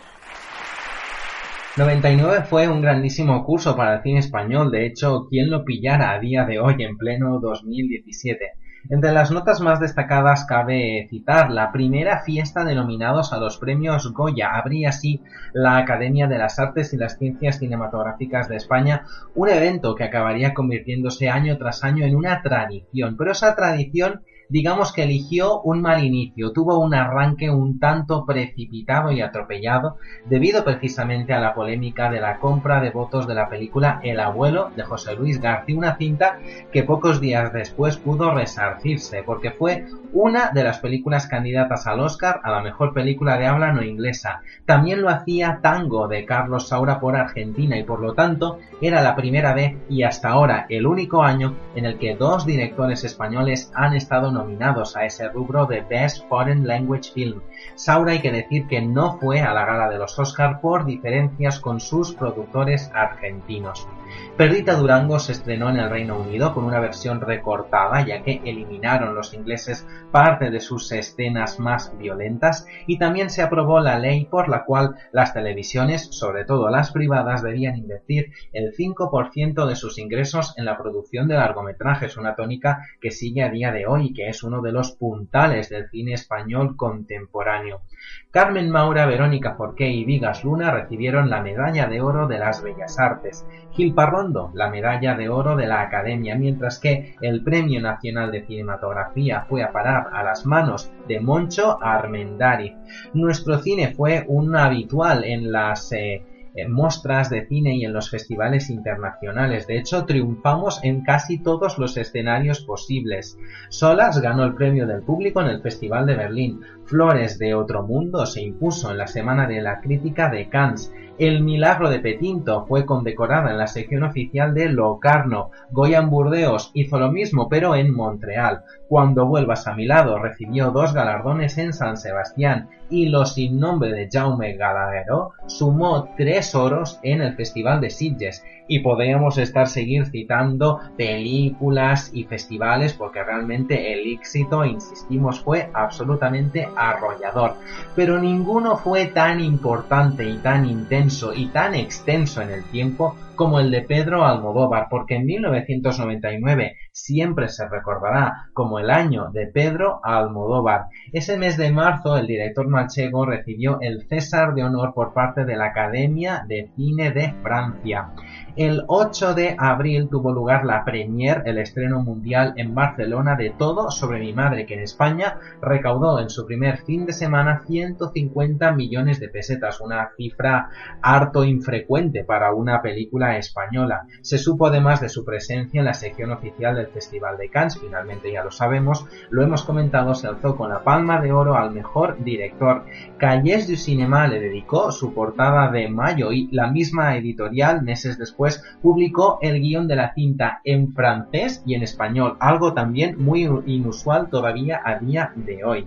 99 fue un grandísimo curso para el cine español, de hecho, ¿quién lo pillara a día de hoy en pleno 2017? Entre las notas más destacadas cabe citar la primera fiesta de nominados a los premios Goya. Abría así la Academia de las Artes y las Ciencias Cinematográficas de España, un evento que acabaría convirtiéndose año tras año en una tradición. Pero esa tradición digamos que eligió un mal inicio, tuvo un arranque un tanto precipitado y atropellado debido precisamente a la polémica de la compra de votos de la película El abuelo de José Luis García, una cinta que pocos días después pudo resarcirse porque fue una de las películas candidatas al Oscar a la mejor película de habla no inglesa. También lo hacía Tango de Carlos Saura por Argentina y por lo tanto era la primera vez y hasta ahora el único año en el que dos directores españoles han estado nominados a ese rubro de Best Foreign Language Film. Saura hay que decir que no fue a la gala de los Oscar por diferencias con sus productores argentinos. Perdita Durango se estrenó en el Reino Unido con una versión recortada ya que eliminaron los ingleses parte de sus escenas más violentas y también se aprobó la ley por la cual las televisiones, sobre todo las privadas, debían invertir el 5% de sus ingresos en la producción de largometrajes, una tónica que sigue a día de hoy y que es uno de los puntales del cine español contemporáneo. Carmen Maura, Verónica Forqué y Vigas Luna recibieron la medalla de oro de las Bellas Artes. Gil La medalla de oro de la Academia, mientras que el Premio Nacional de Cinematografía fue a parar a las manos de Moncho Armendariz. Nuestro cine fue un habitual en las eh, en mostras de cine y en los festivales internacionales. De hecho, triunfamos en casi todos los escenarios posibles. Solas ganó el premio del público en el Festival de Berlín. Flores de Otro Mundo se impuso en la Semana de la Crítica de Cannes. El Milagro de Petinto fue condecorada en la sección oficial de Locarno. Goyan Burdeos hizo lo mismo, pero en Montreal. Cuando vuelvas a mi lado recibió dos galardones en San Sebastián y Los sin nombre de Jaume Galaguero sumó tres oros en el Festival de Sitges y podríamos estar seguir citando películas y festivales porque realmente el éxito, insistimos, fue absolutamente arrollador. Pero ninguno fue tan importante y tan intenso y tan extenso en el tiempo como el de Pedro Almodóvar, porque en 1999 siempre se recordará como el año de Pedro Almodóvar. Ese mes de marzo el director manchego recibió el César de Honor por parte de la Academia de Cine de Francia. El 8 de abril tuvo lugar la premier, el estreno mundial en Barcelona de Todo sobre mi madre, que en España recaudó en su primer fin de semana 150 millones de pesetas, una cifra harto infrecuente para una película española. Se supo además de su presencia en la sección oficial del Festival de Cannes, finalmente ya lo sabemos, lo hemos comentado, se alzó con la palma de oro al mejor director. Calles du Cinema le dedicó su portada de mayo y la misma editorial meses después publicó el guion de la cinta en francés y en español, algo también muy inusual todavía a día de hoy.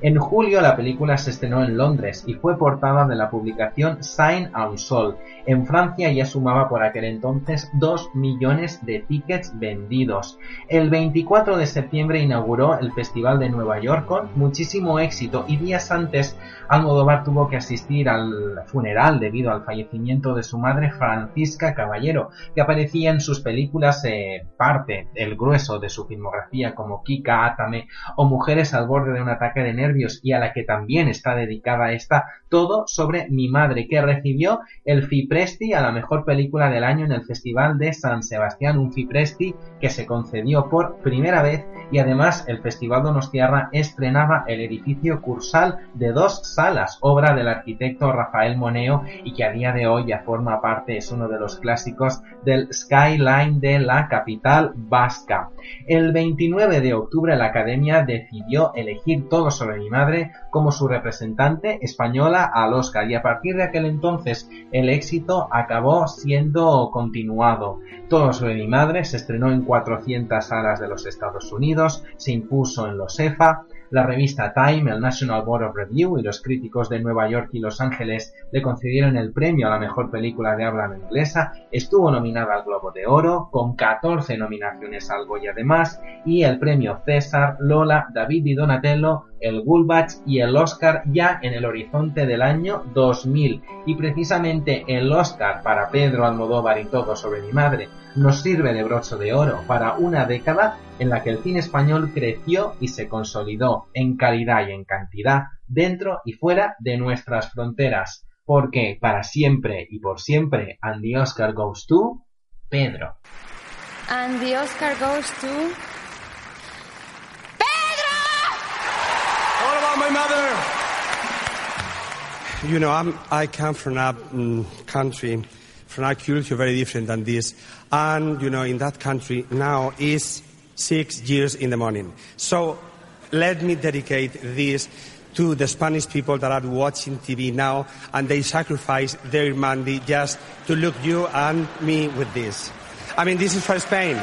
En julio la película se estrenó en Londres y fue portada de la publicación Sign and Sol. En Francia ya sumaba por aquel entonces 2 millones de tickets vendidos. El 24 de septiembre inauguró el Festival de Nueva York con muchísimo éxito y días antes Almodóvar tuvo que asistir al funeral debido al fallecimiento de su madre Francisca Caballero, que aparecía en sus películas eh, parte, el grueso de su filmografía como Kika Atame o Mujeres al borde de un ataque de nervios y a la que también está dedicada esta, todo sobre mi madre, que recibió el Fipresti a la mejor película del año en el Festival de San Sebastián, un Fipresti que se concedió por primera vez y además el Festival Donostiarra estrenaba el edificio Cursal de dos salas, obra del arquitecto Rafael Moneo y que a día de hoy ya forma parte, es uno de los clásicos del skyline de la capital vasca. El 29 de octubre la Academia decidió elegir todo sobre mi madre como su representante española al Oscar y a partir de aquel entonces el éxito acabó siendo continuado. Todo sobre mi madre se estrenó en 400 salas de los Estados Unidos, se impuso en los EFA, La revista Time, el National Board of Review y los críticos de Nueva York y Los Ángeles le concedieron el premio a la mejor película de habla inglesa, estuvo nominada al Globo de Oro, con 14 nominaciones al Goya además, y el premio César, Lola, David y Donatello, el Gulbach y el Oscar ya en el horizonte del año 2000. Y precisamente el Oscar para Pedro Almodóvar y todo sobre mi madre nos sirve de broche de oro para una década en la que el cine español creció y se consolidó en calidad y en cantidad dentro y fuera de nuestras fronteras. Porque para siempre y por siempre, and the Oscar goes to Pedro. And the Oscar goes to Pedro. What about my mother? You know, I'm, I come from a um, country, from a culture very different than this. And, you know, in that country now is six years in the morning. So let me dedicate this to the Spanish people that are watching TV now and they sacrifice their money just to look you and me with this. I mean, this is for Spain.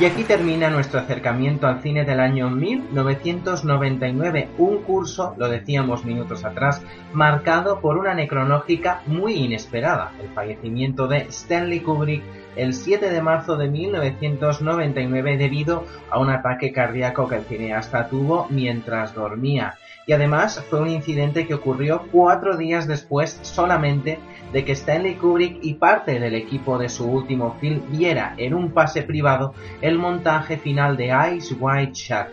Y aquí termina nuestro acercamiento al cine del año 1999, un curso, lo decíamos minutos atrás, marcado por una necronógica muy inesperada, el fallecimiento de Stanley Kubrick el 7 de marzo de 1999 debido a un ataque cardíaco que el cineasta tuvo mientras dormía. Y además fue un incidente que ocurrió cuatro días después solamente de que Stanley Kubrick y parte del equipo de su último film viera en un pase privado el montaje final de Ice White Shut.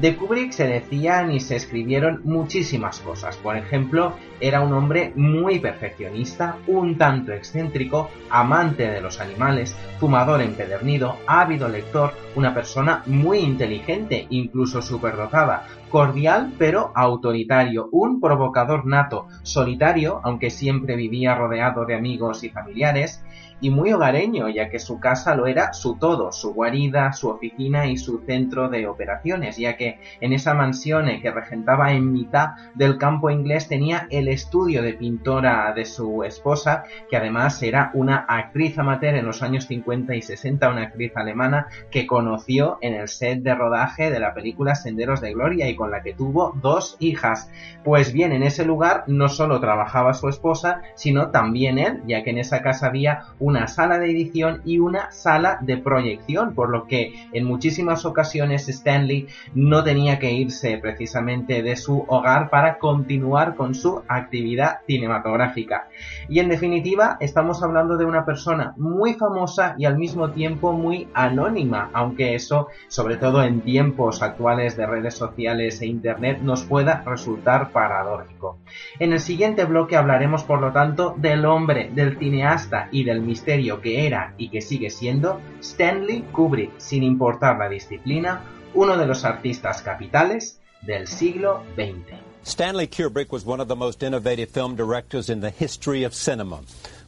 De Kubrick se decían y se escribieron muchísimas cosas. Por ejemplo, era un hombre muy perfeccionista, un tanto excéntrico, amante de los animales, fumador empedernido, ávido lector, una persona muy inteligente, incluso superdotada, cordial pero autoritario, un provocador nato, solitario, aunque siempre vivía rodeado de amigos y familiares, y muy hogareño, ya que su casa lo era su todo, su guarida, su oficina y su centro de operaciones, ya que en esa mansión que regentaba en mitad del campo inglés tenía el estudio de pintora de su esposa, que además era una actriz amateur en los años 50 y 60, una actriz alemana que conoció en el set de rodaje de la película Senderos de Gloria y con la que tuvo dos hijas. Pues bien, en ese lugar no solo trabajaba su esposa, sino también él, ya que en esa casa había una sala de edición y una sala de proyección, por lo que en muchísimas ocasiones Stanley no tenía que irse precisamente de su hogar para continuar con su actividad cinematográfica. Y en definitiva, estamos hablando de una persona muy famosa y al mismo tiempo muy anónima, aunque eso, sobre todo en tiempos actuales de redes sociales e internet, nos pueda resultar paradójico. En el siguiente bloque hablaremos, por lo tanto, del hombre, del cineasta y del misterio que era y que sigue siendo Stanley Kubrick, sin importar la disciplina, uno de los artistas capitales del siglo XX. Stanley Kubrick was one of the most innovative film directors in the history of cinema.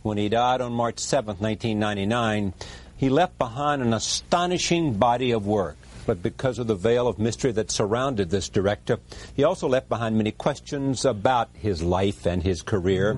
When he died on March 7, 1999, he left behind an astonishing body of work. But because of the veil of mystery that surrounded this director, he also left behind many questions about his life and his career.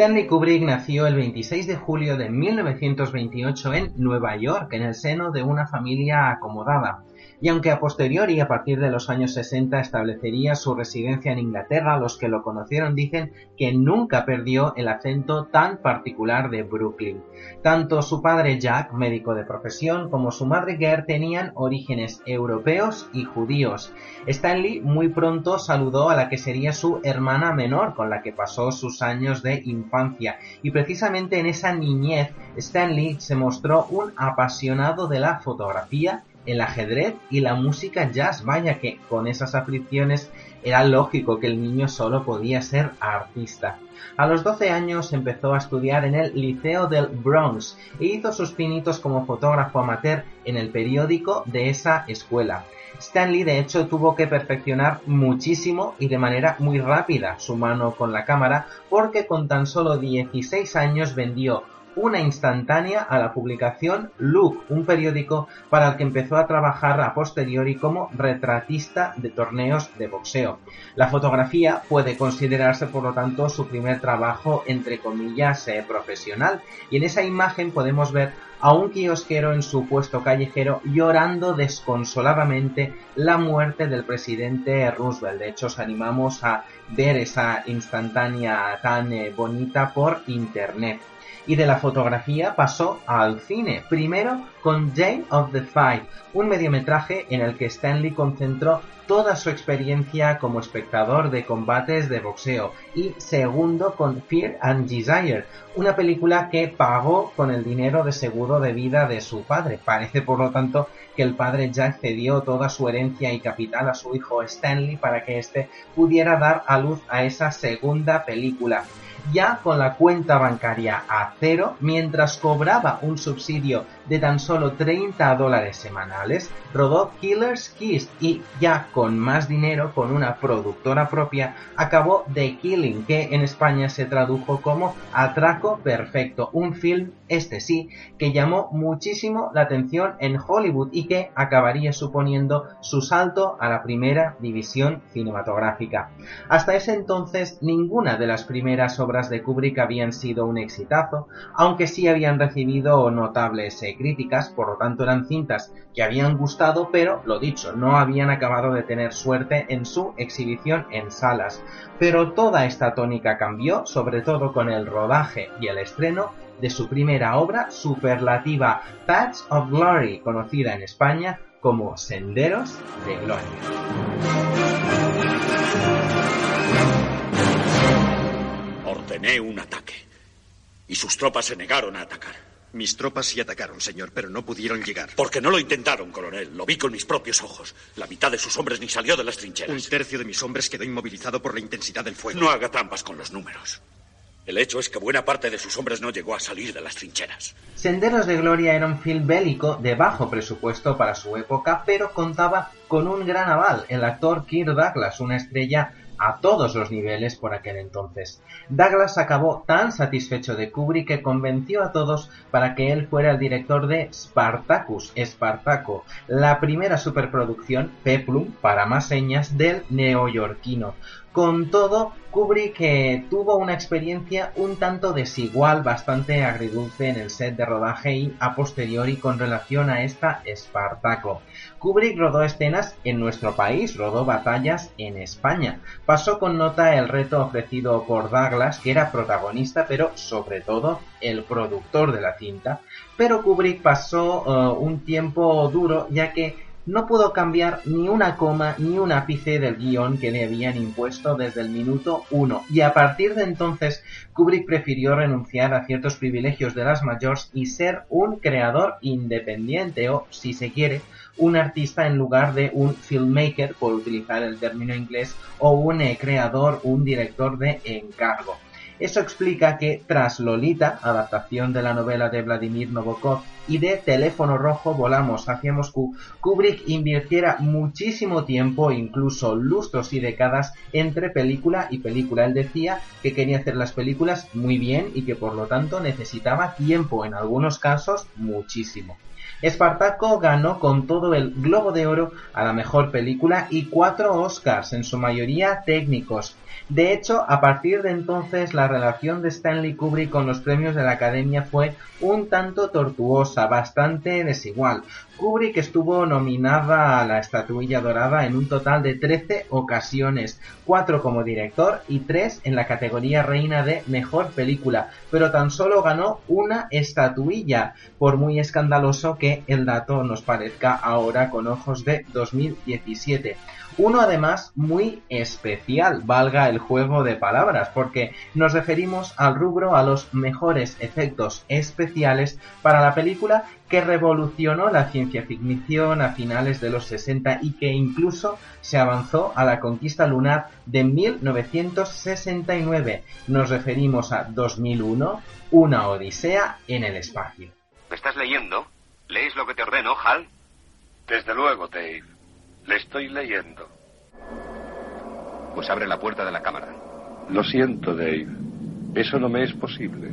Stanley Kubrick nació el 26 de julio de 1928 en Nueva York, en el seno de una familia acomodada y aunque a posteriori, a partir de los años 60, establecería su residencia en Inglaterra, los que lo conocieron dicen que nunca perdió el acento tan particular de Brooklyn. Tanto su padre Jack, médico de profesión, como su madre Gert tenían orígenes europeos y judíos. Stanley muy pronto saludó a la que sería su hermana menor, con la que pasó sus años de infancia, y precisamente en esa niñez Stanley se mostró un apasionado de la fotografía el ajedrez y la música jazz. Vaya que con esas aficiones era lógico que el niño solo podía ser artista. A los 12 años empezó a estudiar en el Liceo del Bronx e hizo sus pinitos como fotógrafo amateur en el periódico de esa escuela. Stanley de hecho tuvo que perfeccionar muchísimo y de manera muy rápida su mano con la cámara porque con tan solo 16 años vendió una instantánea a la publicación Look, un periódico para el que empezó a trabajar a posteriori como retratista de torneos de boxeo. La fotografía puede considerarse, por lo tanto, su primer trabajo, entre comillas, eh, profesional, y en esa imagen podemos ver a un kiosquero en su puesto callejero llorando desconsoladamente la muerte del presidente Roosevelt. De hecho, os animamos a ver esa instantánea tan eh, bonita por internet y de la fotografía pasó al cine, primero con Jane of the Fight, un mediometraje en el que Stanley concentró toda su experiencia como espectador de combates de boxeo. Y segundo con Fear and Desire, una película que pagó con el dinero de seguro de vida de su padre. Parece por lo tanto que el padre Jack cedió toda su herencia y capital a su hijo Stanley para que éste pudiera dar a luz a esa segunda película ya con la cuenta bancaria a cero, mientras cobraba un subsidio de tan solo 30 dólares semanales, rodó Killer's Kiss y ya con más dinero, con una productora propia, acabó The Killing, que en España se tradujo como Atraco Perfecto, un film, este sí, que llamó muchísimo la atención en Hollywood y que acabaría suponiendo su salto a la primera división cinematográfica. Hasta ese entonces, ninguna de las primeras obras de Kubrick habían sido un exitazo, aunque sí habían recibido notables críticas, por lo tanto eran cintas que habían gustado, pero lo dicho, no habían acabado de tener suerte en su exhibición en salas. Pero toda esta tónica cambió, sobre todo con el rodaje y el estreno de su primera obra superlativa Touch of Glory, conocida en España como Senderos de Gloria. Ordené un ataque y sus tropas se negaron a atacar. Mis tropas sí atacaron, señor, pero no pudieron llegar. Porque no lo intentaron, coronel. Lo vi con mis propios ojos. La mitad de sus hombres ni salió de las trincheras. Un tercio de mis hombres quedó inmovilizado por la intensidad del fuego. No haga trampas con los números. El hecho es que buena parte de sus hombres no llegó a salir de las trincheras. Senderos de Gloria era un film bélico de bajo presupuesto para su época, pero contaba con un gran aval, el actor Kirk Douglas, una estrella a todos los niveles por aquel entonces. Douglas acabó tan satisfecho de Kubrick que convenció a todos para que él fuera el director de Spartacus, Espartaco, la primera superproducción, Peplum, para más señas, del neoyorquino. Con todo, Kubrick que tuvo una experiencia un tanto desigual, bastante agridulce en el set de rodaje y a posteriori con relación a esta Espartaco. Kubrick rodó escenas en nuestro país, rodó batallas en España. Pasó con nota el reto ofrecido por Douglas, que era protagonista, pero sobre todo el productor de la cinta. Pero Kubrick pasó uh, un tiempo duro, ya que no pudo cambiar ni una coma ni un ápice del guion que le habían impuesto desde el minuto uno, y a partir de entonces Kubrick prefirió renunciar a ciertos privilegios de las mayores y ser un creador independiente o, si se quiere, un artista en lugar de un filmmaker, por utilizar el término inglés, o un eh, creador, un director de encargo. Eso explica que tras Lolita, adaptación de la novela de Vladimir Nabokov, y de Teléfono Rojo Volamos hacia Moscú, Kubrick invirtiera muchísimo tiempo, incluso lustros y décadas, entre película y película. Él decía que quería hacer las películas muy bien y que por lo tanto necesitaba tiempo, en algunos casos muchísimo. Espartaco ganó con todo el Globo de Oro a la mejor película y cuatro Oscars, en su mayoría técnicos. De hecho, a partir de entonces la relación de Stanley Kubrick con los premios de la Academia fue un tanto tortuosa, bastante desigual. Kubrick estuvo nominada a la estatuilla dorada en un total de 13 ocasiones, 4 como director y 3 en la categoría reina de mejor película, pero tan solo ganó una estatuilla, por muy escandaloso que el dato nos parezca ahora con ojos de 2017. Uno además muy especial, valga el juego de palabras, porque nos referimos al rubro a los mejores efectos especiales para la película que revolucionó la ciencia ficción a finales de los 60 y que incluso se avanzó a la conquista lunar de 1969. Nos referimos a 2001, una odisea en el espacio. ¿Me estás leyendo? ¿Lees lo que te ordeno, Hal? Desde luego, Dave. Le estoy leyendo. Pues abre la puerta de la cámara. Lo siento, Dave. Eso no me es posible.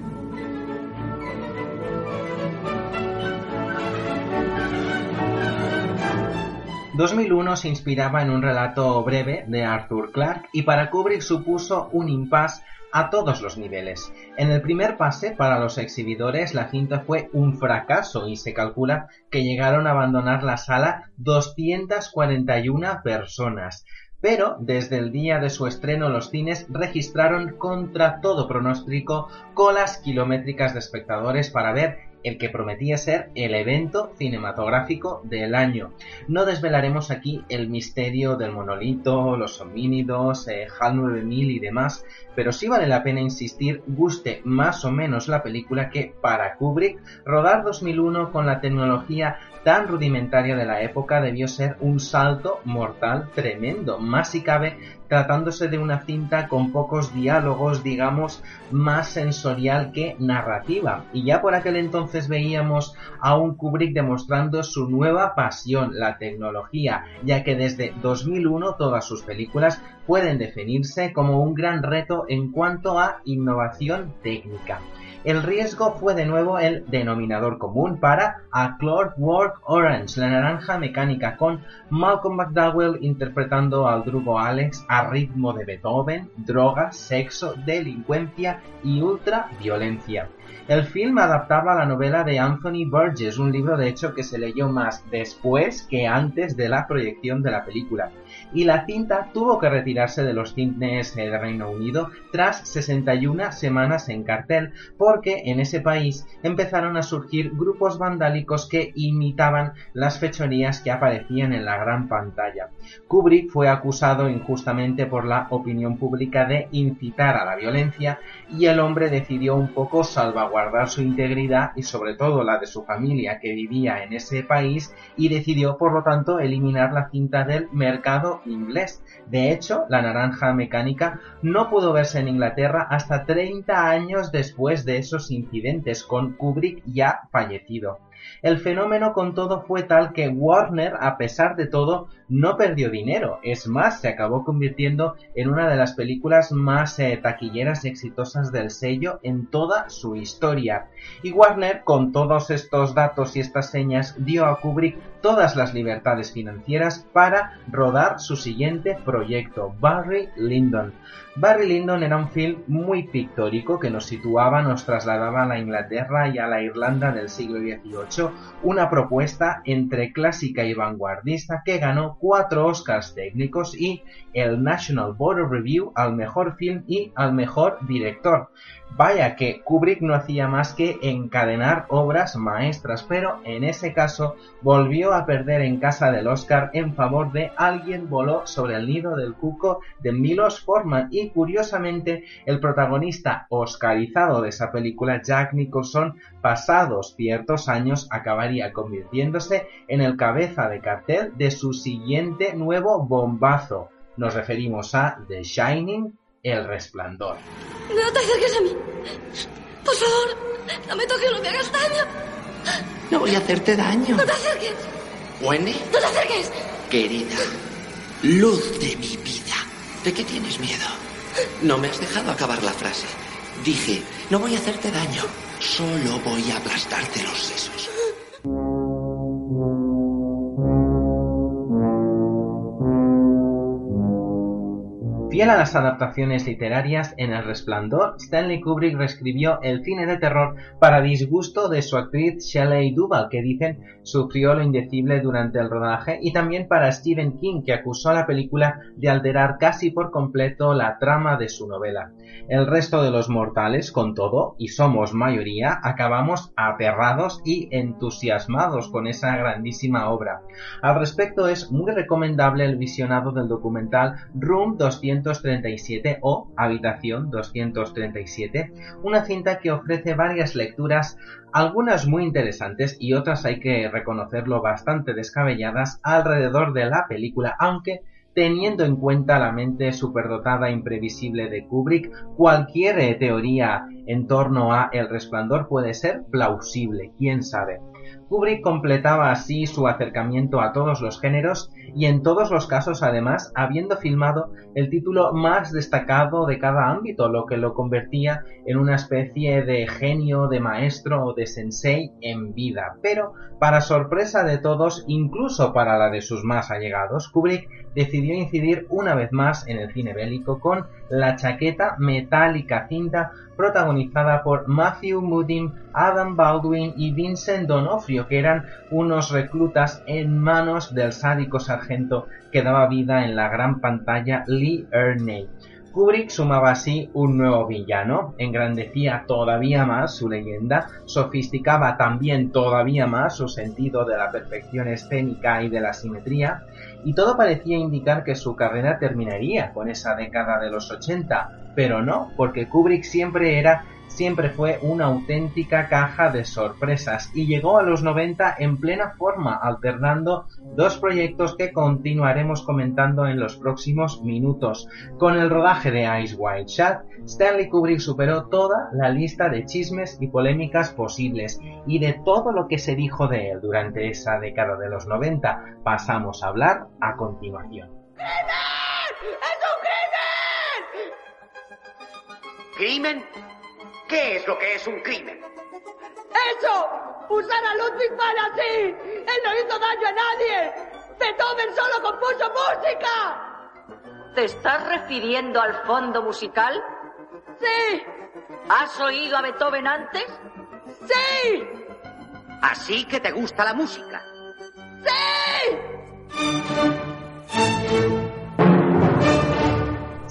...2001 se inspiraba en un relato breve de Arthur Clarke... ...y para Kubrick supuso un impasse a todos los niveles. En el primer pase para los exhibidores la cinta fue un fracaso y se calcula que llegaron a abandonar la sala 241 personas. Pero desde el día de su estreno los cines registraron contra todo pronóstico colas kilométricas de espectadores para ver el que prometía ser el evento cinematográfico del año. No desvelaremos aquí el misterio del monolito, los homínidos, eh, HAL 9000 y demás, pero sí vale la pena insistir, guste más o menos la película, que para Kubrick, rodar 2001 con la tecnología tan rudimentaria de la época debió ser un salto mortal tremendo, más si cabe tratándose de una cinta con pocos diálogos, digamos, más sensorial que narrativa. Y ya por aquel entonces veíamos a un Kubrick demostrando su nueva pasión, la tecnología, ya que desde 2001 todas sus películas pueden definirse como un gran reto en cuanto a innovación técnica. El riesgo fue de nuevo el denominador común para A Clockwork Orange, la naranja mecánica, con Malcolm McDowell interpretando al drugo Alex a ritmo de Beethoven, drogas, sexo, delincuencia y ultraviolencia. El film adaptaba la novela de Anthony Burgess, un libro de hecho que se leyó más después que antes de la proyección de la película y la cinta tuvo que retirarse de los cines de Reino Unido tras 61 semanas en cartel porque en ese país empezaron a surgir grupos vandálicos que imitaban las fechorías que aparecían en la gran pantalla. Kubrick fue acusado injustamente por la opinión pública de incitar a la violencia y el hombre decidió un poco salvaguardar su integridad y sobre todo la de su familia que vivía en ese país y decidió por lo tanto eliminar la cinta del mercado inglés. De hecho, la naranja mecánica no pudo verse en Inglaterra hasta 30 años después de esos incidentes, con Kubrick ya fallecido. El fenómeno con todo fue tal que Warner, a pesar de todo, no perdió dinero. Es más, se acabó convirtiendo en una de las películas más eh, taquilleras y exitosas del sello en toda su historia. Y Warner, con todos estos datos y estas señas, dio a Kubrick todas las libertades financieras para rodar su siguiente proyecto, Barry Lyndon. Barry Lyndon era un film muy pictórico que nos situaba, nos trasladaba a la Inglaterra y a la Irlanda del siglo XVIII, una propuesta entre clásica y vanguardista que ganó cuatro Oscars técnicos y el National Board of Review al mejor film y al mejor director. Vaya que Kubrick no hacía más que encadenar obras maestras, pero en ese caso volvió a perder en casa del Oscar en favor de Alguien voló sobre el nido del cuco de Milos Forman y curiosamente el protagonista oscarizado de esa película, Jack Nicholson, pasados ciertos años acabaría convirtiéndose en el cabeza de cartel de su siguiente nuevo bombazo. Nos referimos a The Shining el resplandor. No te acerques a mí. Por favor, no me toques, no me hagas daño. No voy a hacerte daño. No te acerques. ¿Huene? No te acerques. Querida, luz de mi vida. ¿De qué tienes miedo? No me has dejado acabar la frase. Dije, no voy a hacerte daño. Solo voy a aplastarte los sesos. Fiel a las adaptaciones literarias, en El Resplandor, Stanley Kubrick reescribió el cine de terror para disgusto de su actriz Shelley Duvall, que dicen sufrió lo indecible durante el rodaje, y también para Stephen King, que acusó a la película de alterar casi por completo la trama de su novela. El resto de los mortales, con todo, y somos mayoría, acabamos aterrados y entusiasmados con esa grandísima obra. Al respecto es muy recomendable el visionado del documental Room 237 o Habitación 237, una cinta que ofrece varias lecturas, algunas muy interesantes y otras hay que reconocerlo bastante descabelladas alrededor de la película, aunque teniendo en cuenta la mente superdotada e imprevisible de Kubrick, cualquier teoría en torno a El Resplandor puede ser plausible, quién sabe. Kubrick completaba así su acercamiento a todos los géneros y en todos los casos además habiendo filmado el título más destacado de cada ámbito, lo que lo convertía en una especie de genio, de maestro o de sensei en vida. Pero, para sorpresa de todos, incluso para la de sus más allegados, Kubrick decidió incidir una vez más en el cine bélico con La chaqueta metálica cinta protagonizada por Matthew Modine, Adam Baldwin y Vincent D'Onofrio, que eran unos reclutas en manos del sádico sargento que daba vida en la gran pantalla Lee Ernie. Kubrick sumaba así un nuevo villano, engrandecía todavía más su leyenda, sofisticaba también todavía más su sentido de la perfección escénica y de la simetría, y todo parecía indicar que su carrera terminaría con esa década de los 80, pero no, porque Kubrick siempre era siempre fue una auténtica caja de sorpresas y llegó a los 90 en plena forma, alternando dos proyectos que continuaremos comentando en los próximos minutos. Con el rodaje de Ice White Shot, Stanley Kubrick superó toda la lista de chismes y polémicas posibles y de todo lo que se dijo de él durante esa década de los 90 pasamos a hablar a continuación. ¡Es un crimen! ¿Crimen? ¿Qué es lo que es un crimen? ¡Eso! ¡Usar a Ludwig van así! ¡Él no hizo daño a nadie! ¡Beethoven solo compuso música! ¿Te estás refiriendo al fondo musical? ¡Sí! ¿Has oído a Beethoven antes? ¡Sí! Así que te gusta la música. ¡Sí!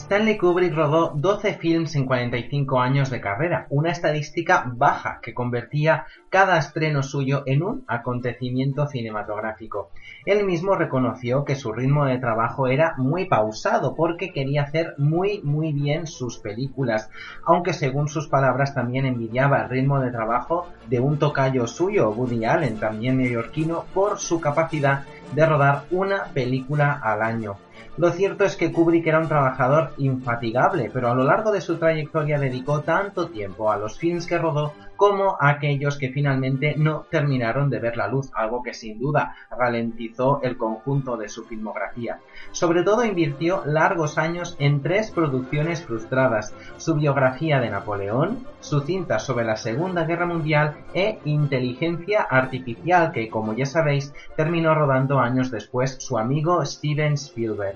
Stanley Kubrick rodó 12 films en 45 años de carrera, una estadística baja que convertía cada estreno suyo en un acontecimiento cinematográfico. Él mismo reconoció que su ritmo de trabajo era muy pausado porque quería hacer muy muy bien sus películas, aunque según sus palabras también envidiaba el ritmo de trabajo de un tocayo suyo, Woody Allen, también neoyorquino, por su capacidad de rodar una película al año. Lo cierto es que Kubrick era un trabajador infatigable, pero a lo largo de su trayectoria dedicó tanto tiempo a los films que rodó como a aquellos que finalmente no terminaron de ver la luz, algo que sin duda ralentizó el conjunto de su filmografía. Sobre todo invirtió largos años en tres producciones frustradas, su biografía de Napoleón, su cinta sobre la Segunda Guerra Mundial e Inteligencia Artificial, que como ya sabéis terminó rodando años después su amigo Steven Spielberg.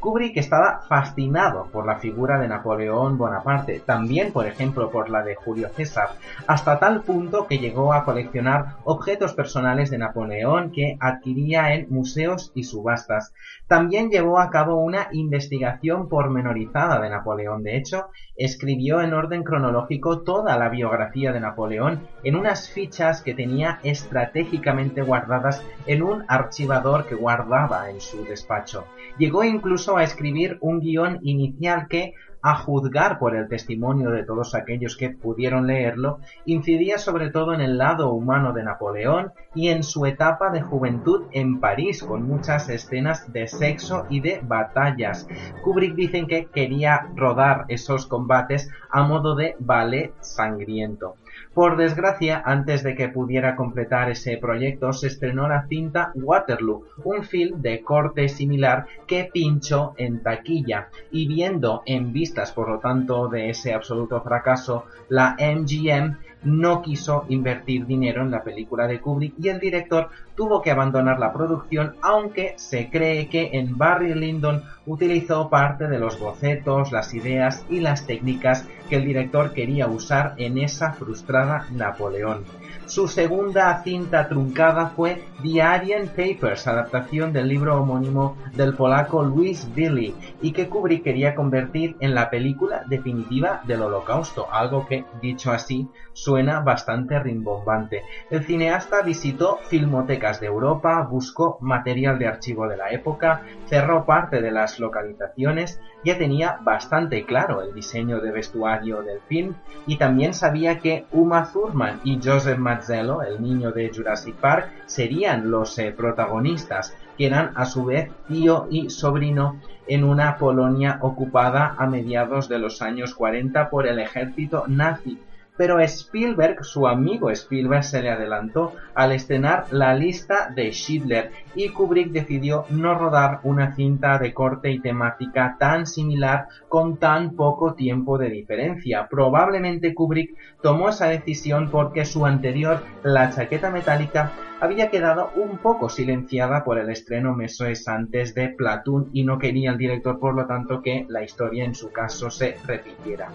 Kubrick estaba fascinado por la figura de Napoleón Bonaparte, también por ejemplo por la de Julio César, hasta tal punto que llegó a coleccionar objetos personales de Napoleón que adquiría en museos y subastas. También llevó a cabo una investigación pormenorizada de Napoleón. De hecho, escribió en orden cronológico toda la biografía de Napoleón en unas fichas que tenía estratégicamente guardadas en un archivador que guardaba en su despacho. Llegó incluso a escribir un guion inicial que, a juzgar por el testimonio de todos aquellos que pudieron leerlo, incidía sobre todo en el lado humano de Napoleón y en su etapa de juventud en París, con muchas escenas de sexo y de batallas. Kubrick dicen que quería rodar esos combates a modo de ballet sangriento. Por desgracia, antes de que pudiera completar ese proyecto, se estrenó la cinta Waterloo, un film de corte similar que pinchó en taquilla, y viendo en vistas, por lo tanto, de ese absoluto fracaso, la MGM no quiso invertir dinero en la película de Kubrick y el director tuvo que abandonar la producción, aunque se cree que en Barry Lyndon utilizó parte de los bocetos, las ideas y las técnicas que el director quería usar en esa frustrada Napoleón. Su segunda cinta truncada fue The Aryan Papers, adaptación del libro homónimo del polaco Louis Billy, y que Kubrick quería convertir en la película definitiva del Holocausto, algo que, dicho así, suena bastante rimbombante. El cineasta visitó filmotecas de Europa, buscó material de archivo de la época, cerró parte de las localizaciones, ya tenía bastante claro el diseño de vestuario del film y también sabía que Uma Thurman y Joseph Mazzello, el niño de Jurassic Park, serían los eh, protagonistas, que eran a su vez tío y sobrino en una Polonia ocupada a mediados de los años 40 por el ejército nazi pero Spielberg, su amigo Spielberg, se le adelantó al estrenar la lista de Schindler y Kubrick decidió no rodar una cinta de corte y temática tan similar con tan poco tiempo de diferencia. Probablemente Kubrick tomó esa decisión porque su anterior, La chaqueta metálica, había quedado un poco silenciada por el estreno meses antes de Platoon y no quería el director por lo tanto que la historia en su caso se repitiera.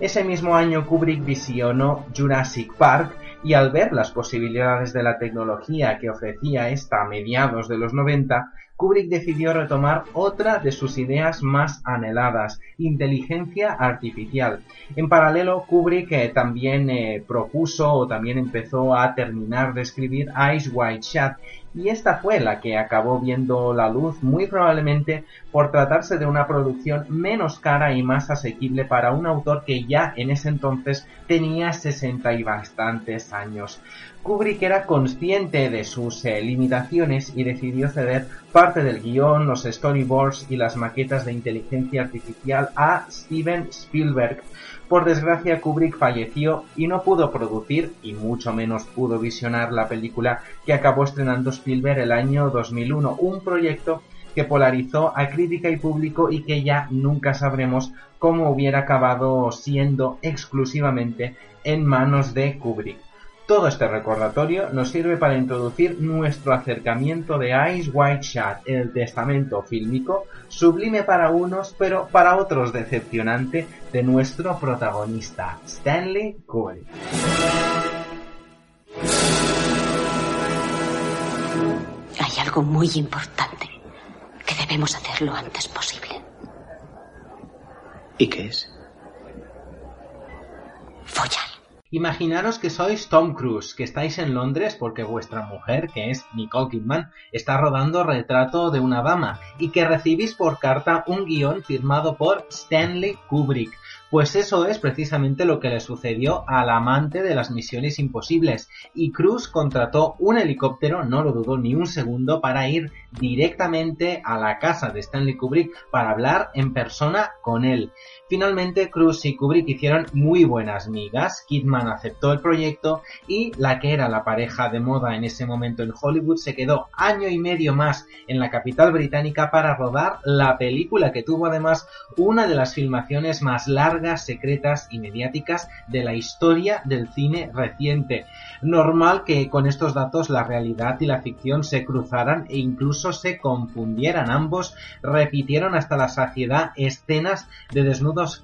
Ese mismo año Kubrick visionó Jurassic Park y al ver las posibilidades de la tecnología que ofrecía esta a mediados de los 90, Kubrick decidió retomar otra de sus ideas más anheladas, inteligencia artificial. En paralelo, Kubrick eh, también eh, propuso o también empezó a terminar de escribir Ice White Shot y esta fue la que acabó viendo la luz muy probablemente por tratarse de una producción menos cara y más asequible para un autor que ya en ese entonces tenía 60 y bastantes años. Kubrick era consciente de sus eh, limitaciones y decidió ceder parte del guion, los storyboards y las maquetas de inteligencia artificial a Steven Spielberg, por desgracia, Kubrick falleció y no pudo producir, y mucho menos pudo visionar la película que acabó estrenando Spielberg el año 2001, un proyecto que polarizó a crítica y público y que ya nunca sabremos cómo hubiera acabado siendo exclusivamente en manos de Kubrick. Todo este recordatorio nos sirve para introducir nuestro acercamiento de Ice White Shot, el testamento fílmico, sublime para unos, pero para otros decepcionante, de nuestro protagonista, Stanley Kubrick. Hay algo muy importante que debemos hacer lo antes posible. ¿Y qué es? Follar. Imaginaros que sois Tom Cruise, que estáis en Londres porque vuestra mujer, que es Nicole Kidman, está rodando Retrato de una dama y que recibís por carta un guion firmado por Stanley Kubrick, pues eso es precisamente lo que le sucedió al amante de las misiones imposibles, y Cruz contrató un helicóptero, no lo dudó ni un segundo, para ir directamente a la casa de Stanley Kubrick para hablar en persona con él. Finalmente, Cruz y Kubrick hicieron muy buenas migas, Kidman aceptó el proyecto y la que era la pareja de moda en ese momento en Hollywood se quedó año y medio más en la capital británica para rodar la película que tuvo además una de las filmaciones más largas secretas y mediáticas de la historia del cine reciente. Normal que con estos datos la realidad y la ficción se cruzaran e incluso se confundieran. Ambos repitieron hasta la saciedad escenas de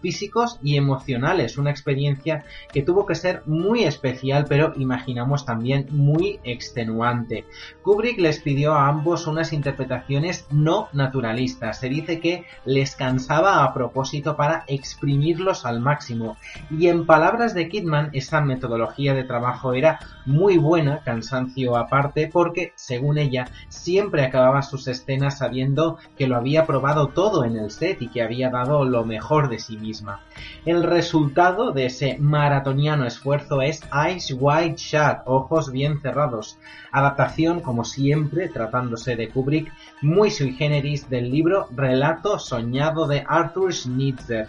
físicos y emocionales, una experiencia que tuvo que ser muy especial, pero imaginamos también muy extenuante. Kubrick les pidió a ambos unas interpretaciones no naturalistas. Se dice que les cansaba a propósito para exprimirlo al máximo. Y en palabras de Kidman, esa metodología de trabajo era muy buena, cansancio aparte, porque, según ella, siempre acababa sus escenas sabiendo que lo había probado todo en el set y que había dado lo mejor de sí misma. El resultado de ese maratoniano esfuerzo es Eyes Wide Shut, ojos bien cerrados, adaptación, como siempre, tratándose de Kubrick, muy sui generis del libro Relato Soñado de Arthur Schnitzer,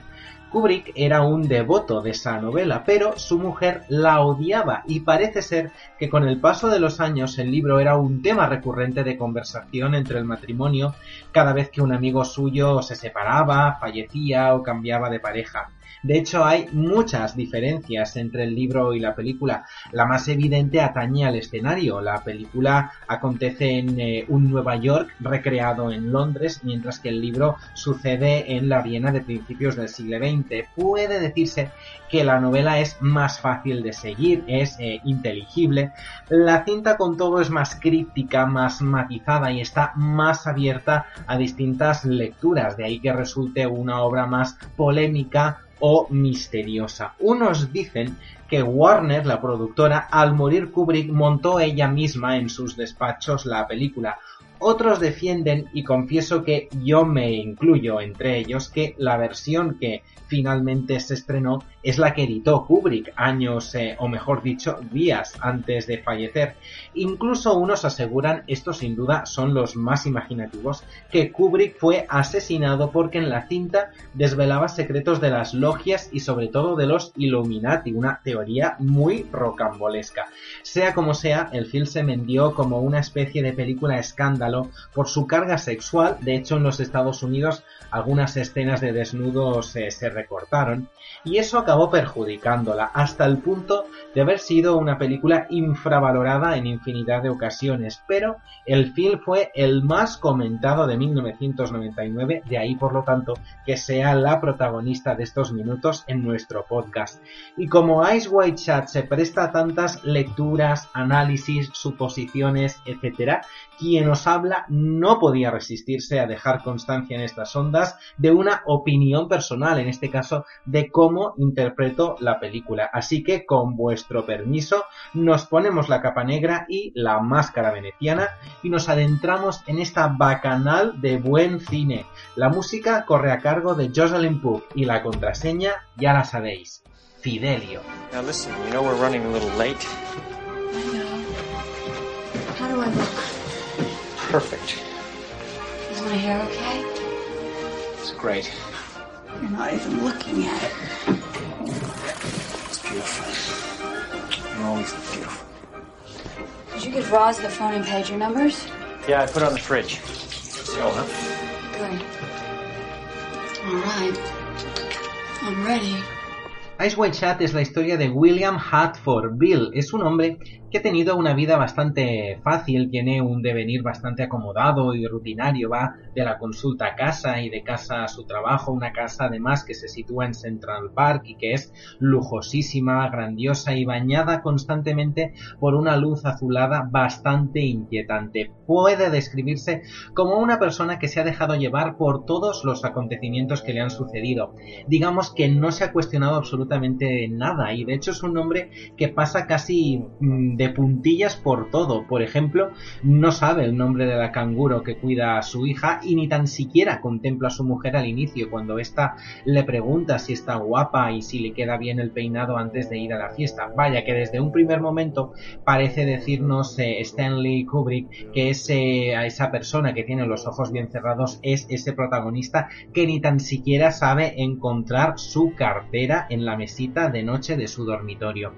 Kubrick era un devoto de esa novela, pero su mujer la odiaba y parece ser que con el paso de los años el libro era un tema recurrente de conversación entre el matrimonio cada vez que un amigo suyo se separaba, fallecía o cambiaba de pareja. De hecho, hay muchas diferencias entre el libro y la película. La más evidente atañe al escenario. La película acontece en eh, un Nueva York recreado en Londres, mientras que el libro sucede en la Viena de principios del siglo XX. Puede decirse que la novela es más fácil de seguir, es eh, inteligible. La cinta con todo es más críptica, más matizada y está más abierta a distintas lecturas, de ahí que resulte una obra más polémica o misteriosa. Unos dicen que Warner, la productora, al morir Kubrick montó ella misma en sus despachos la película. Otros defienden, y confieso que yo me incluyo entre ellos, que la versión que finalmente se estrenó es la que editó Kubrick años, eh, o mejor dicho, días antes de fallecer. Incluso unos aseguran, estos sin duda son los más imaginativos, que Kubrick fue asesinado porque en la cinta desvelaba secretos de las logias y sobre todo de los Illuminati, una teoría muy rocambolesca. Sea como sea, el film se vendió como una especie de película escándalo por su carga sexual, de hecho en los Estados Unidos algunas escenas de desnudos eh, se recortaron, y eso acabó perjudicándola hasta el punto de haber sido una película infravalorada en infinidad de ocasiones, pero el film fue el más comentado de 1999, de ahí por lo tanto que sea la protagonista de estos minutos en nuestro podcast. Y como Ice White Chat se presta a tantas lecturas, análisis, suposiciones, etc., quien os habla no podía resistirse a dejar constancia en estas ondas de una opinión personal, en este caso de cómo interpreto la película. Así que, con vuestro permiso, nos ponemos la capa negra y la máscara veneciana y nos adentramos en esta bacanal de buen cine. La música corre a cargo de Jocelyn Pook y la contraseña ya la sabéis. Fidelio. Now listen, you know we're running a little late. I know. How do I look? Perfect. Is my hair okay? It's great. You're not even looking at it. It's beautiful. You're always beautiful. Did you give Roz the phone and pager numbers? Yeah, I put it on the fridge. So, huh? Good. All right. I'm ready. Ice White Chat es la historia de William Hatford Bill. Es un hombre que ha tenido una vida bastante fácil, tiene un devenir bastante acomodado y rutinario, va de la consulta a casa y de casa a su trabajo, una casa además que se sitúa en Central Park y que es lujosísima, grandiosa y bañada constantemente por una luz azulada bastante inquietante. Puede describirse como una persona que se ha dejado llevar por todos los acontecimientos que le han sucedido. Digamos que no se ha cuestionado absolutamente nada y de hecho es un hombre que pasa casi mm, de puntillas por todo. Por ejemplo, no sabe el nombre de la canguro que cuida a su hija y ni tan siquiera contempla a su mujer al inicio cuando ésta le pregunta si está guapa y si le queda bien el peinado antes de ir a la fiesta. Vaya que desde un primer momento parece decirnos eh, Stanley Kubrick que ese, a esa persona que tiene los ojos bien cerrados es ese protagonista que ni tan siquiera sabe encontrar su cartera en la mesita de noche de su dormitorio.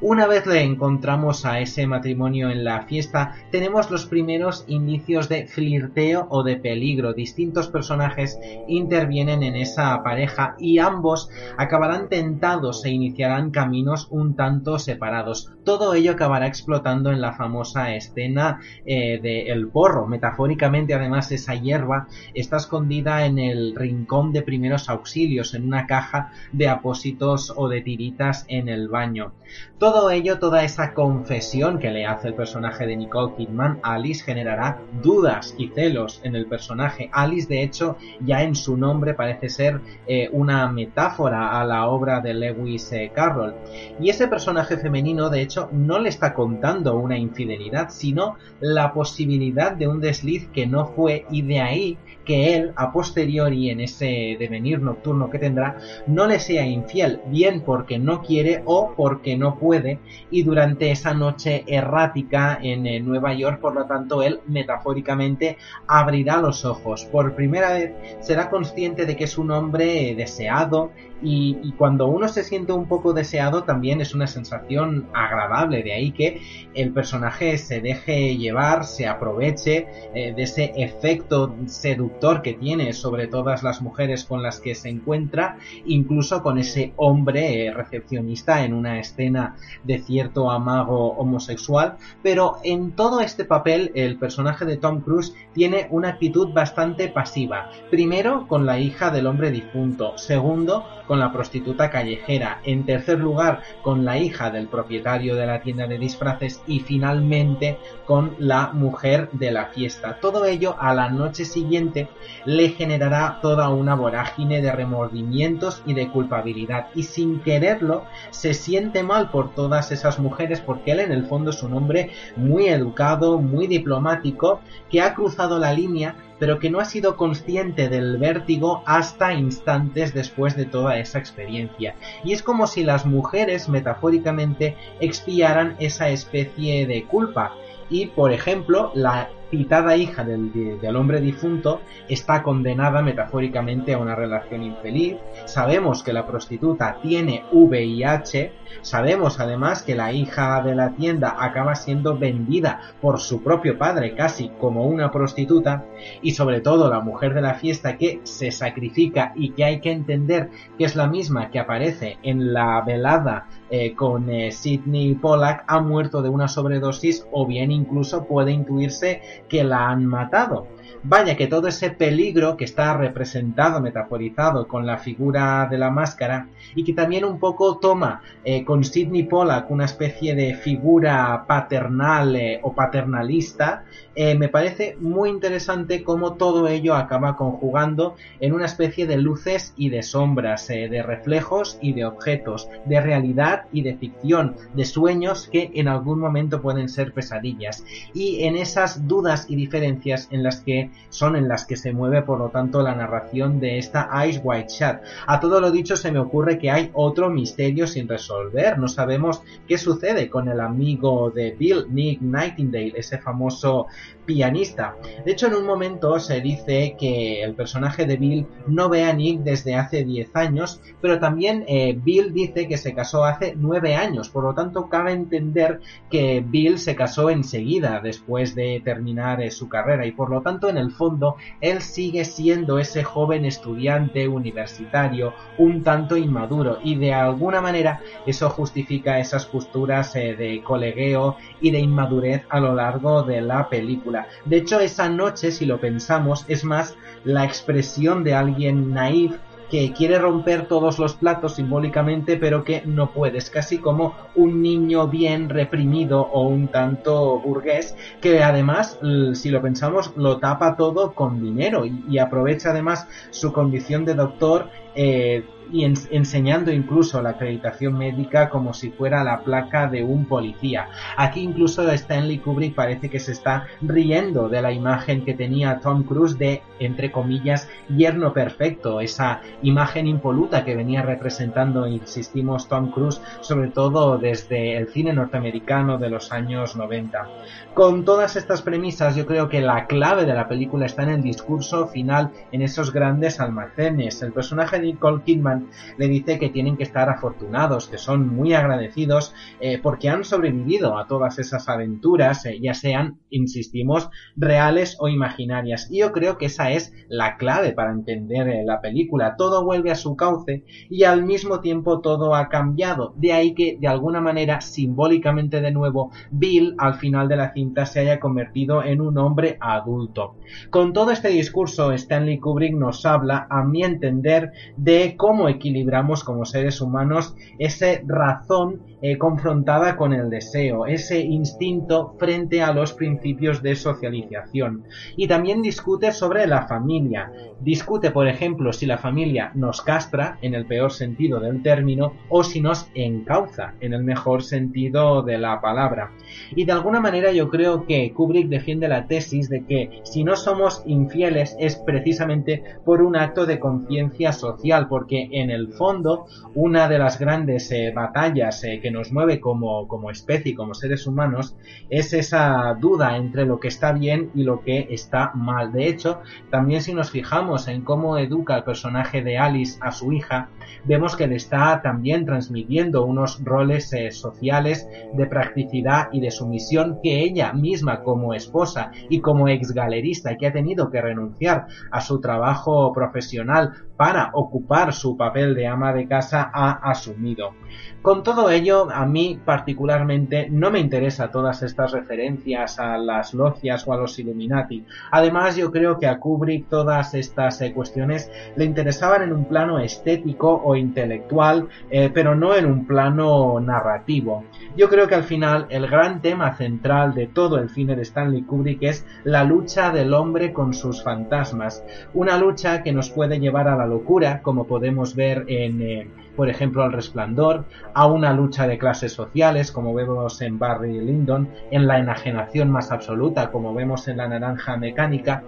Una vez le encontramos a ese matrimonio en la fiesta, tenemos los primeros indicios de flirteo o de peligro. Distintos personajes intervienen en esa pareja y ambos acabarán tentados e iniciarán caminos un tanto separados. Todo ello acabará explotando en la famosa escena eh, del porro. Metafóricamente, además, esa hierba está escondida en el rincón de primeros auxilios, en una caja de apósitos o de tiritas en el baño. Todo ello, toda esa que le hace el personaje de Nicole Kidman Alice generará dudas y celos en el personaje. Alice, de hecho, ya en su nombre parece ser eh, una metáfora a la obra de Lewis eh, Carroll. Y ese personaje femenino, de hecho, no le está contando una infidelidad, sino la posibilidad de un desliz que no fue y de ahí que él, a posteriori, en ese devenir nocturno que tendrá, no le sea infiel, bien porque no quiere o porque no puede, y durante esa noche errática en eh, Nueva York, por lo tanto, él metafóricamente abrirá los ojos. Por primera vez será consciente de que es un hombre deseado, y, y, cuando uno se siente un poco deseado también es una sensación agradable, de ahí que el personaje se deje llevar, se aproveche eh, de ese efecto seductor que tiene sobre todas las mujeres con las que se encuentra, incluso con ese hombre eh, recepcionista en una escena de cierto amago homosexual, pero en todo este papel el personaje de Tom Cruise tiene una actitud bastante pasiva, primero con la hija del hombre difunto, segundo con la prostituta callejera, en tercer lugar con la hija del propietario de la tienda de disfraces y finalmente con la mujer de la fiesta. Todo ello a la noche siguiente le generará toda una vorágine de remordimientos y de culpabilidad y sin quererlo se siente mal por todas esas mujeres porque él en el fondo es un hombre muy educado, muy diplomático, que ha cruzado la línea pero que no ha sido consciente del vértigo hasta instantes después de toda esa experiencia. Y es como si las mujeres, metafóricamente, expiaran esa especie de culpa. Y, por ejemplo, la citada hija del, hombre difunto está condenada metafóricamente a una relación infeliz. Sabemos que la prostituta tiene VIH. Sabemos además que la hija de la tienda acaba siendo vendida por su propio padre casi como una prostituta. Y sobre todo la mujer de la fiesta que se sacrifica y que hay que entender que es la misma que aparece en la velada eh, con eh, Sidney Pollack ha muerto de una sobredosis o bien incluso puede intuirse que la han matado. Vaya que todo ese peligro que está representado, metaforizado con la figura de la máscara y que también un poco toma eh, con Sidney Pollack una especie de figura paternal eh, o paternalista, eh, me parece muy interesante cómo todo ello acaba conjugando en una especie de luces y de sombras, de reflejos y de objetos, de realidad y de ficción, de sueños que en algún momento pueden ser pesadillas. Y en esas dudas y diferencias en las que son en las que se mueve por lo tanto la narración de esta Ice White Chat. A todo lo dicho se me ocurre que hay otro misterio sin resolver. No sabemos qué sucede con el amigo de Bill, Nick Nightingale, ese famoso pianista. De hecho, en un momento se dice que el personaje de Bill no ve a Nick desde hace 10 años, pero también eh, Bill dice que se casó hace 9 años, por lo tanto cabe entender que Bill se casó enseguida después de terminar eh, su carrera y por lo tanto en el fondo él sigue siendo ese joven estudiante universitario un tanto inmaduro y de alguna manera eso justifica esas posturas eh, de colegueo y de inmadurez a lo largo de la película. De hecho, esa noche, si lo pensamos, es más la expresión de alguien naif que quiere romper todos los platos simbólicamente pero que no puede. Es casi como un niño bien reprimido o un tanto burgués que además, si lo pensamos, lo tapa todo con dinero y, aprovecha además su condición de doctor eh, y enseñando incluso la acreditación médica como si fuera la placa de un policía. Aquí incluso Stanley Kubrick parece que se está riendo de la imagen que tenía Tom Cruise de, entre comillas, yerno perfecto, esa imagen impoluta que venía representando, insistimos, Tom Cruise, sobre todo desde el cine norteamericano de los años 90. Con todas estas premisas, yo creo que la clave de la película está en el discurso final en esos grandes almacenes. El personaje de Nicole Kidman le dice que tienen que estar afortunados, que son muy agradecidos eh, porque han sobrevivido a todas esas aventuras, eh, ya sean, insistimos, reales o imaginarias. Y yo creo que esa es la clave para entender eh, la película. Todo vuelve a su cauce y al mismo tiempo todo ha cambiado. De ahí que, de alguna manera, simbólicamente de nuevo, Bill al final de la cinta se haya convertido en un hombre adulto. Con todo este discurso, Stanley Kubrick nos habla, a mi entender, de cómo equilibramos como seres humanos esa razón eh, confrontada con el deseo, ese instinto frente a los principios de socialización. Y también discute sobre la familia. Discute, por ejemplo, si la familia nos castra, en el peor sentido del término, o si nos encauza, en el mejor sentido de la palabra. Y de alguna manera yo creo que Kubrick defiende la tesis de que si no somos infieles es precisamente por un acto de conciencia social, porque en el fondo una de las grandes eh, batallas eh, que nos mueve como, como especie y como seres humanos es esa duda entre lo que está bien y lo que está mal. De hecho, también si nos fijamos en cómo educa el personaje de Alice a su hija, vemos que le está también transmitiendo unos roles eh, sociales de practicidad y de sumisión que ella misma como esposa y como ex galerista que ha tenido que renunciar a su trabajo profesional para ocupar su papel de ama de casa ha asumido. Con todo ello, a mí particularmente no me interesa todas estas referencias a las logias o a los Illuminati. Además, yo creo que a Kubrick todas estas eh, cuestiones le interesaban en un plano estético o intelectual, eh, pero no en un plano narrativo. Yo creo que al final el gran tema central de todo el cine de Stanley Kubrick es la lucha del hombre con sus fantasmas. Una lucha que nos puede llevar a la locura, como podemos ver en, eh, por ejemplo, El Resplandor, a una lucha de clases sociales, como vemos en Barry Lyndon, en la enajenación más absoluta, como vemos en La Naranja Mecánica,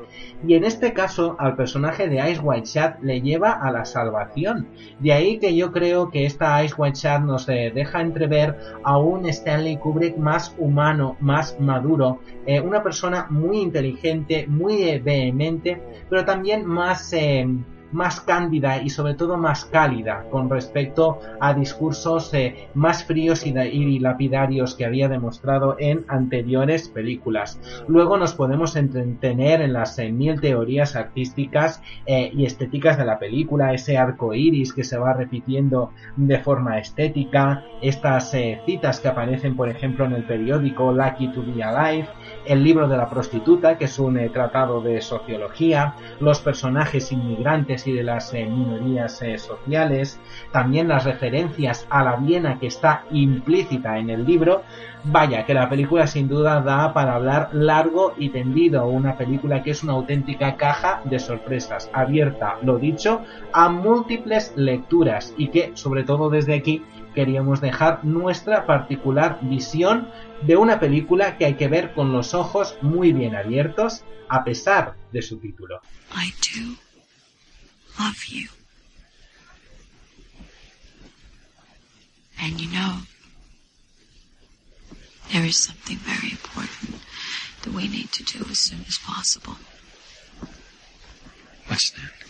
y en este caso al personaje de Ice White Chat le lleva a la salvación. De ahí que yo creo que esta Ice White Chat nos eh, deja entrever a un Stanley Kubrick más humano, más maduro, eh, una persona muy inteligente, muy eh, vehemente, pero también más más cándida y sobre todo más cálida con respecto a discursos eh, más fríos y, lapidarios que había demostrado en anteriores películas. Luego nos podemos entretener en las eh, mil teorías artísticas eh, y estéticas de la película, ese arco iris que se va repitiendo de forma estética, estas citas que aparecen por ejemplo en el periódico Lucky to Be Alive, el libro de la prostituta que es un tratado de sociología, los personajes inmigrantes y de las eh, minorías eh, sociales, también las referencias a la Viena que está implícita en el libro, vaya que la película sin duda da para hablar largo y tendido, una película que es una auténtica caja de sorpresas, abierta, lo dicho, a múltiples lecturas y que sobre todo desde aquí queríamos dejar nuestra particular visión de una película que hay que ver con los ojos muy bien abiertos a pesar de su título. love you. And you know, there is something very important that we need to do as soon as possible. What's that?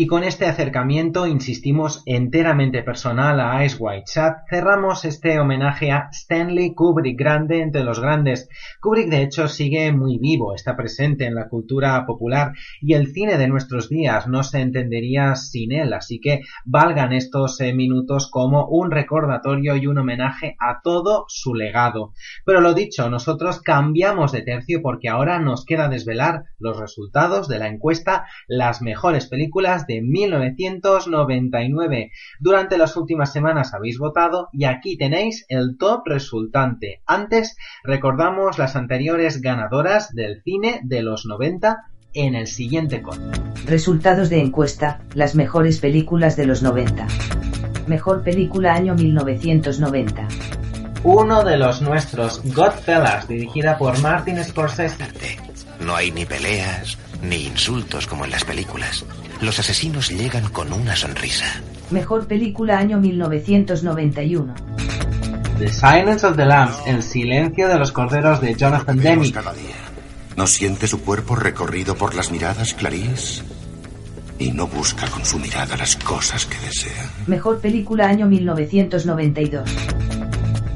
Y con este acercamiento, insistimos, enteramente personal a Ice White Chat, cerramos este homenaje a Stanley Kubrick, grande entre los grandes. Kubrick, de hecho, sigue muy vivo, está presente en la cultura popular y el cine de nuestros días no se entendería sin él, así que valgan estos eh, minutos como un recordatorio y un homenaje a todo su legado. Pero lo dicho, nosotros cambiamos de tercio porque ahora nos queda desvelar los resultados de la encuesta Las mejores películas de 1999. Durante las últimas semanas habéis votado y aquí tenéis el top resultante. Antes recordamos las anteriores ganadoras del cine de los 90 en el siguiente corte. Resultados de encuesta, las mejores películas de los 90. Mejor película año 1990. Uno de los nuestros, Godfellas, dirigida por Martin Scorsese. No hay ni peleas, ni insultos como en las películas. Los asesinos llegan con una sonrisa. Mejor película año 1991. The Silence of the Lambs, El silencio de los corderos de Jonathan Demme. ¿No siente su cuerpo recorrido por las miradas, Clarice? Y no busca con su mirada las cosas que desea. Mejor película año 1992.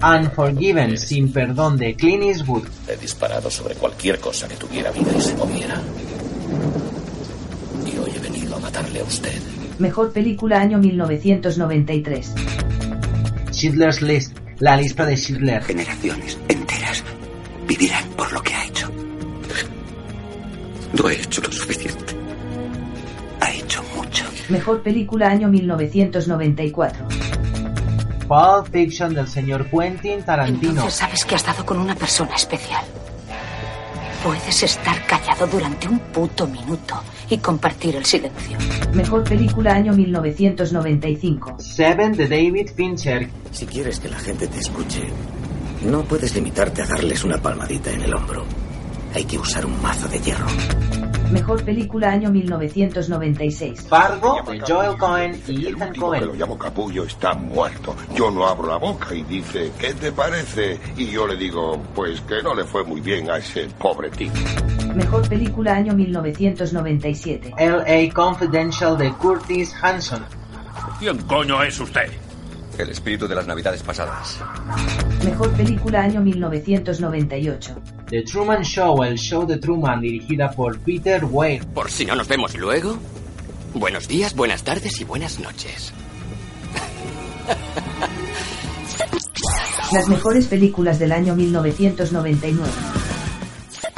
Unforgiven, sin perdón, de Clint Eastwood. He disparado sobre cualquier cosa que tuviera vida y se moviera matarle a usted. Mejor película año 1993. Schindler's List, la lista de Schindler. Generaciones enteras vivirán por lo que ha hecho. No he hecho lo suficiente. Ha hecho mucho. Mejor película año 1994. Pulp Fiction del señor Quentin Tarantino. Entonces sabes que has dado con una persona especial. Puedes estar callado durante un puto minuto y compartir el silencio. Mejor película año 1995. Seven de David Fincher. Si quieres que la gente te escuche, no puedes limitarte a darles una palmadita en el hombro. Hay que usar un mazo de hierro. Mejor película año 1996. Fargo de Joel Cohen y Ethan Cohen. que lo llamo capullo está muerto. Yo no abro la boca y dice, ¿qué te parece? Y yo le digo, pues que no le fue muy bien a ese pobre tipo. Mejor película año 1997. LA Confidential de Curtis Hanson. ¿Quién coño es usted? El espíritu de las navidades pasadas. Mejor película año 1998. The Truman Show, el show de Truman, dirigida por Peter Weir. Por si no nos vemos luego. Buenos días, buenas tardes y buenas noches. Las mejores películas del año 1999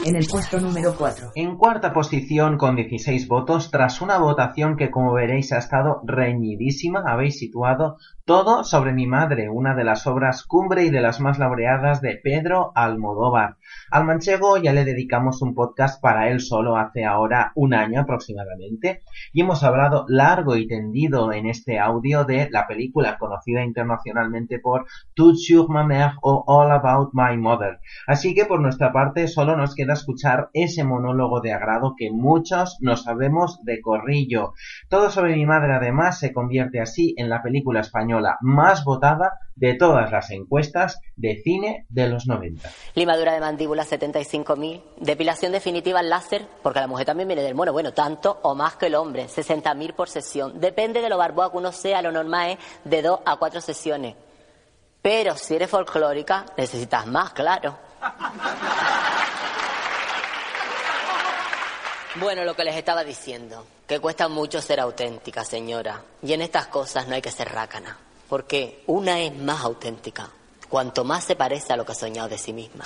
en el puesto número 4. En cuarta posición con 16 votos, tras una votación que como veréis ha estado reñidísima, habéis situado Todo sobre mi madre, una de las obras cumbre y de las más laureadas de Pedro Almodóvar. Al manchego ya le dedicamos un podcast para él solo hace ahora un año aproximadamente y hemos hablado largo y tendido en este audio de la película conocida internacionalmente por Tout sur ma mère o All About My Mother. Así que por nuestra parte solo nos queda escuchar ese monólogo de agrado que muchos nos sabemos de corrillo. Todo sobre mi madre además se convierte así en la película española más votada de todas las encuestas de cine de los 90. Limadura de mandíbula 75.000, depilación definitiva láser, porque la mujer también viene del mono, bueno, tanto o más que el hombre, 60.000 por sesión. Depende de lo barboa que uno sea, lo normal es de 2 a 4 sesiones. Pero si eres folclórica, necesitas más, claro. Bueno, lo que les estaba diciendo, que cuesta mucho ser auténtica, señora. Y en estas cosas no hay que ser rácana, porque una es más auténtica, cuanto más se parece a lo que ha soñado de sí misma.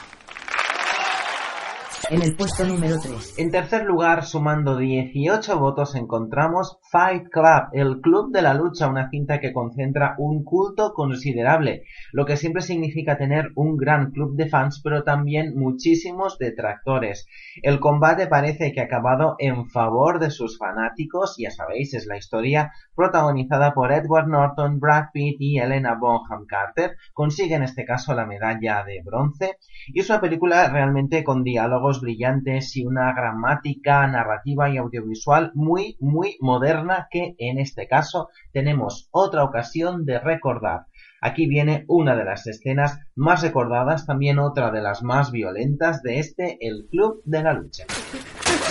En el puesto número 3. En tercer lugar, sumando 18 votos, encontramos Fight Club, el Club de la Lucha, una cinta que concentra un culto considerable, lo que siempre significa tener un gran club de fans, pero también muchísimos detractores. El combate parece que ha acabado en favor de sus fanáticos, ya sabéis, es la historia protagonizada por Edward Norton, Brad Pitt y Helena Bonham Carter, consigue en este caso la medalla de bronce, y es una película realmente con diálogos brillantes y una gramática narrativa y audiovisual muy, muy moderna que en este caso tenemos otra ocasión de recordar. Aquí viene una de las escenas más recordadas, también otra de las más violentas de este El Club de la Lucha.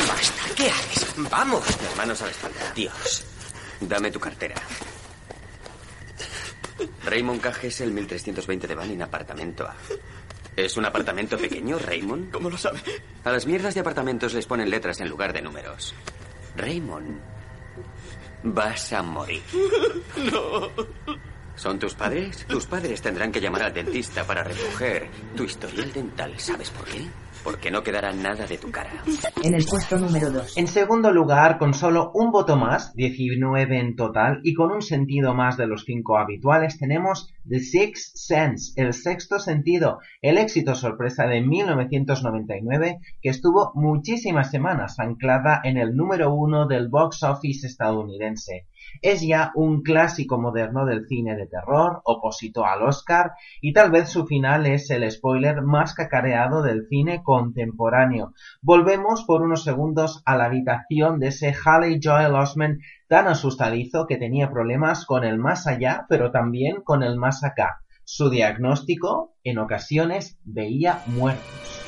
Basta, ¿qué haces? Vamos. Las manos a la espalda. Dios. Dame tu cartera. Raymond K. el 1320 de Banning, apartamento A. ¿Es un apartamento pequeño, Raymond? ¿Cómo lo sabe? A las mierdas de apartamentos les ponen letras en lugar de números. Raymond, vas a morir. No. ¿Son tus padres? Tus padres tendrán que llamar al dentista para recoger tu historial dental. ¿Sabes por qué? Porque no quedará nada de tu cara. En el puesto número 2. En segundo lugar, con solo un voto más, 19 en total, y con un sentido más de los cinco habituales, tenemos The Sixth Sense, el sexto sentido, el éxito sorpresa de 1999 que estuvo muchísimas semanas anclada en el número uno del box office estadounidense. Es ya un clásico moderno del cine de terror, oposito al Oscar, y tal vez su final es el spoiler más cacareado del cine contemporáneo. Volvemos por unos segundos a la habitación de ese Haley Joel Osment tan asustadizo que tenía problemas con el más allá, pero también con el más acá. Su diagnóstico, en ocasiones, veía muertos.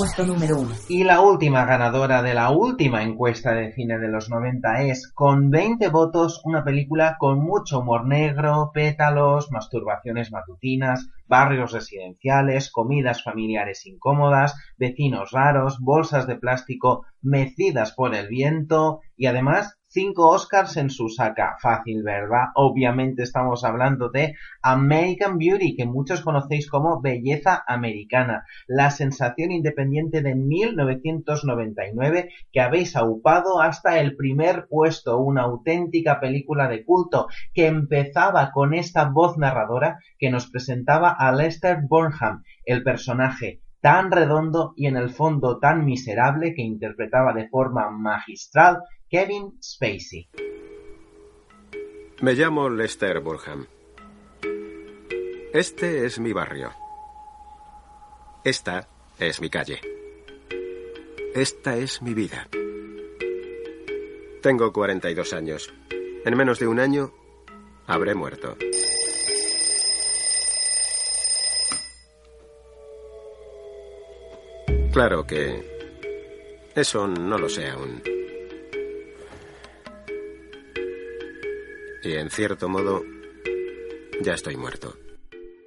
Puesto número 1. Y la última ganadora de la última encuesta de cine de los 90 es, con 20 votos, una película con mucho humor negro, pétalos, masturbaciones matutinas, barrios residenciales, comidas familiares incómodas, vecinos raros, bolsas de plástico mecidas por el viento y además cinco Oscars en su saca. Fácil, ¿verdad? Obviamente estamos hablando de American Beauty, que muchos conocéis como Belleza Americana, la sensación independiente de 1999 que habéis aupado hasta el primer puesto, una auténtica película de culto que empezaba con esta voz narradora que nos presentaba a Lester Burnham, el personaje tan redondo y en el fondo tan miserable que interpretaba de forma magistral Kevin Spacey. Me llamo Lester Burham. Este es mi barrio. Esta es mi calle. Esta es mi vida. Tengo 42 años. En menos de un año habré muerto. Claro que eso no lo sé aún. Y en cierto modo, ya estoy muerto.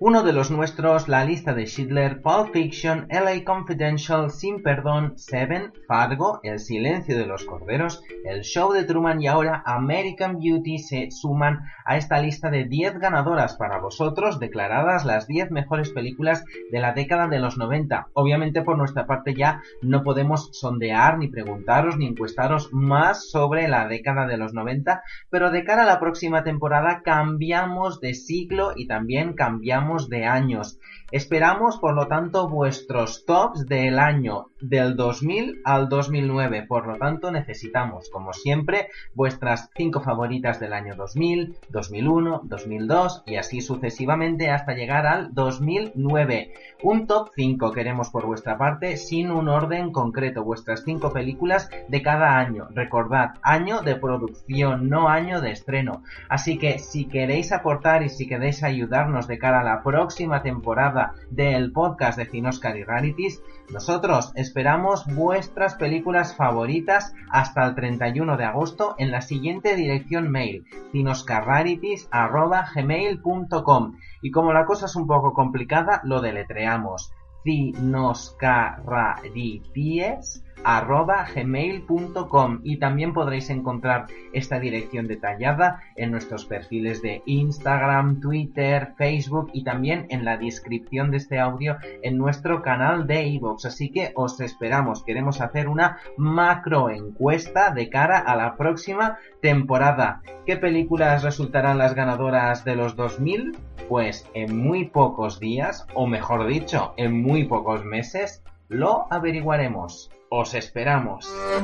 Uno de los nuestros, la lista de Schindler, Pulp Fiction, LA Confidential, Sin Perdón, Seven, Fargo, El Silencio de los Corderos, El Show de Truman y ahora American Beauty se suman a esta lista de 10 ganadoras para vosotros, declaradas las 10 mejores películas de la década de los 90. Obviamente por nuestra parte ya no podemos sondear ni preguntaros ni encuestaros más sobre la década de los 90, pero de cara a la próxima temporada cambiamos de siglo y también cambiamos de años. Esperamos, por lo tanto, vuestros tops del año del 2000 al 2009. Por lo tanto, necesitamos, como siempre, vuestras 5 favoritas del año 2000, 2001, 2002 y así sucesivamente hasta llegar al 2009. Un top 5 queremos por vuestra parte sin un orden concreto. Vuestras 5 películas de cada año. Recordad, año de producción, no año de estreno. Así que si queréis aportar y si queréis ayudarnos de cara a la próxima temporada del podcast de Cinoscar y Rarities, nosotros esperamos vuestras películas favoritas hasta el 31 de agosto en la siguiente dirección mail, cinoscarrarities.gmail.com y como la cosa es un poco complicada, lo deletreamos cinoscarrarities arroba gmail.com y también podréis encontrar esta dirección detallada en nuestros perfiles de Instagram, Twitter, Facebook y también en la descripción de este audio en nuestro canal de iVoox. Así que os esperamos, queremos hacer una macro encuesta de cara a la próxima temporada. ¿Qué películas resultarán las ganadoras de los 2000? Pues en muy pocos días, o mejor dicho, en muy pocos meses, lo averiguaremos. Os esperamos. I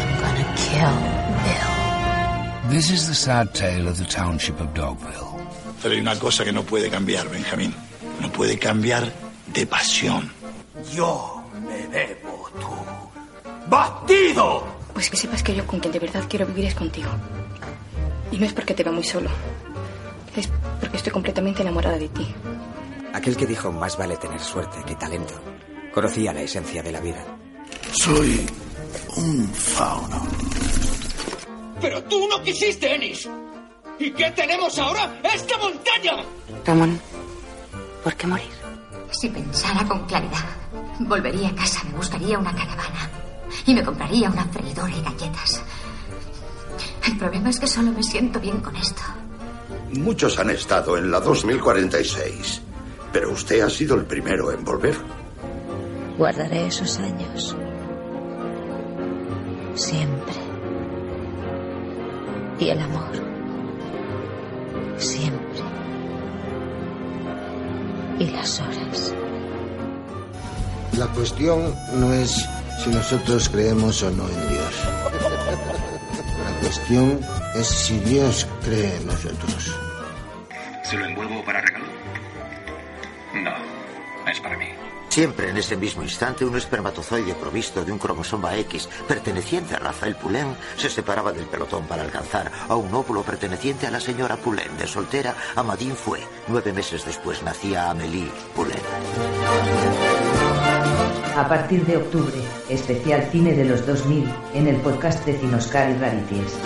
am gonna kill Bill. This is the sad tale of the township of Dogville. Pero hay una cosa que no puede cambiar, Benjamín. No puede cambiar de pasión. Yo me bebo tu batido. Pues que sepas que yo con quien de verdad quiero vivir es contigo. Y no es porque te veo muy solo. Es porque estoy completamente enamorada de ti. Aquel que dijo más vale tener suerte que talento. Conocía la esencia de la vida. Soy un fauno. Pero tú no quisiste, Ennis. ¿Y qué tenemos ahora? ¡Esta montaña! Ramón, ¿por qué morir? Si pensara con claridad, volvería a casa, me buscaría una caravana y me compraría una freidora y galletas. El problema es que solo me siento bien con esto. Muchos han estado en la 2046, pero usted ha sido el primero en volver. Guardaré esos años. Siempre. Y el amor. Siempre. Y las horas. La cuestión no es si nosotros creemos o no en Dios. La cuestión es si Dios cree en nosotros. ¿Se lo envuelvo para regalo? No, es para mí. Siempre en ese mismo instante, un espermatozoide provisto de un cromosoma X perteneciente a Rafael Poulain se separaba del pelotón para alcanzar a un óvulo perteneciente a la señora Poulain. De soltera, Amadín fue. Nueve meses después nacía Amélie Poulain. A partir de octubre, especial cine de los 2000, en el podcast de Cinoscar y Rarities.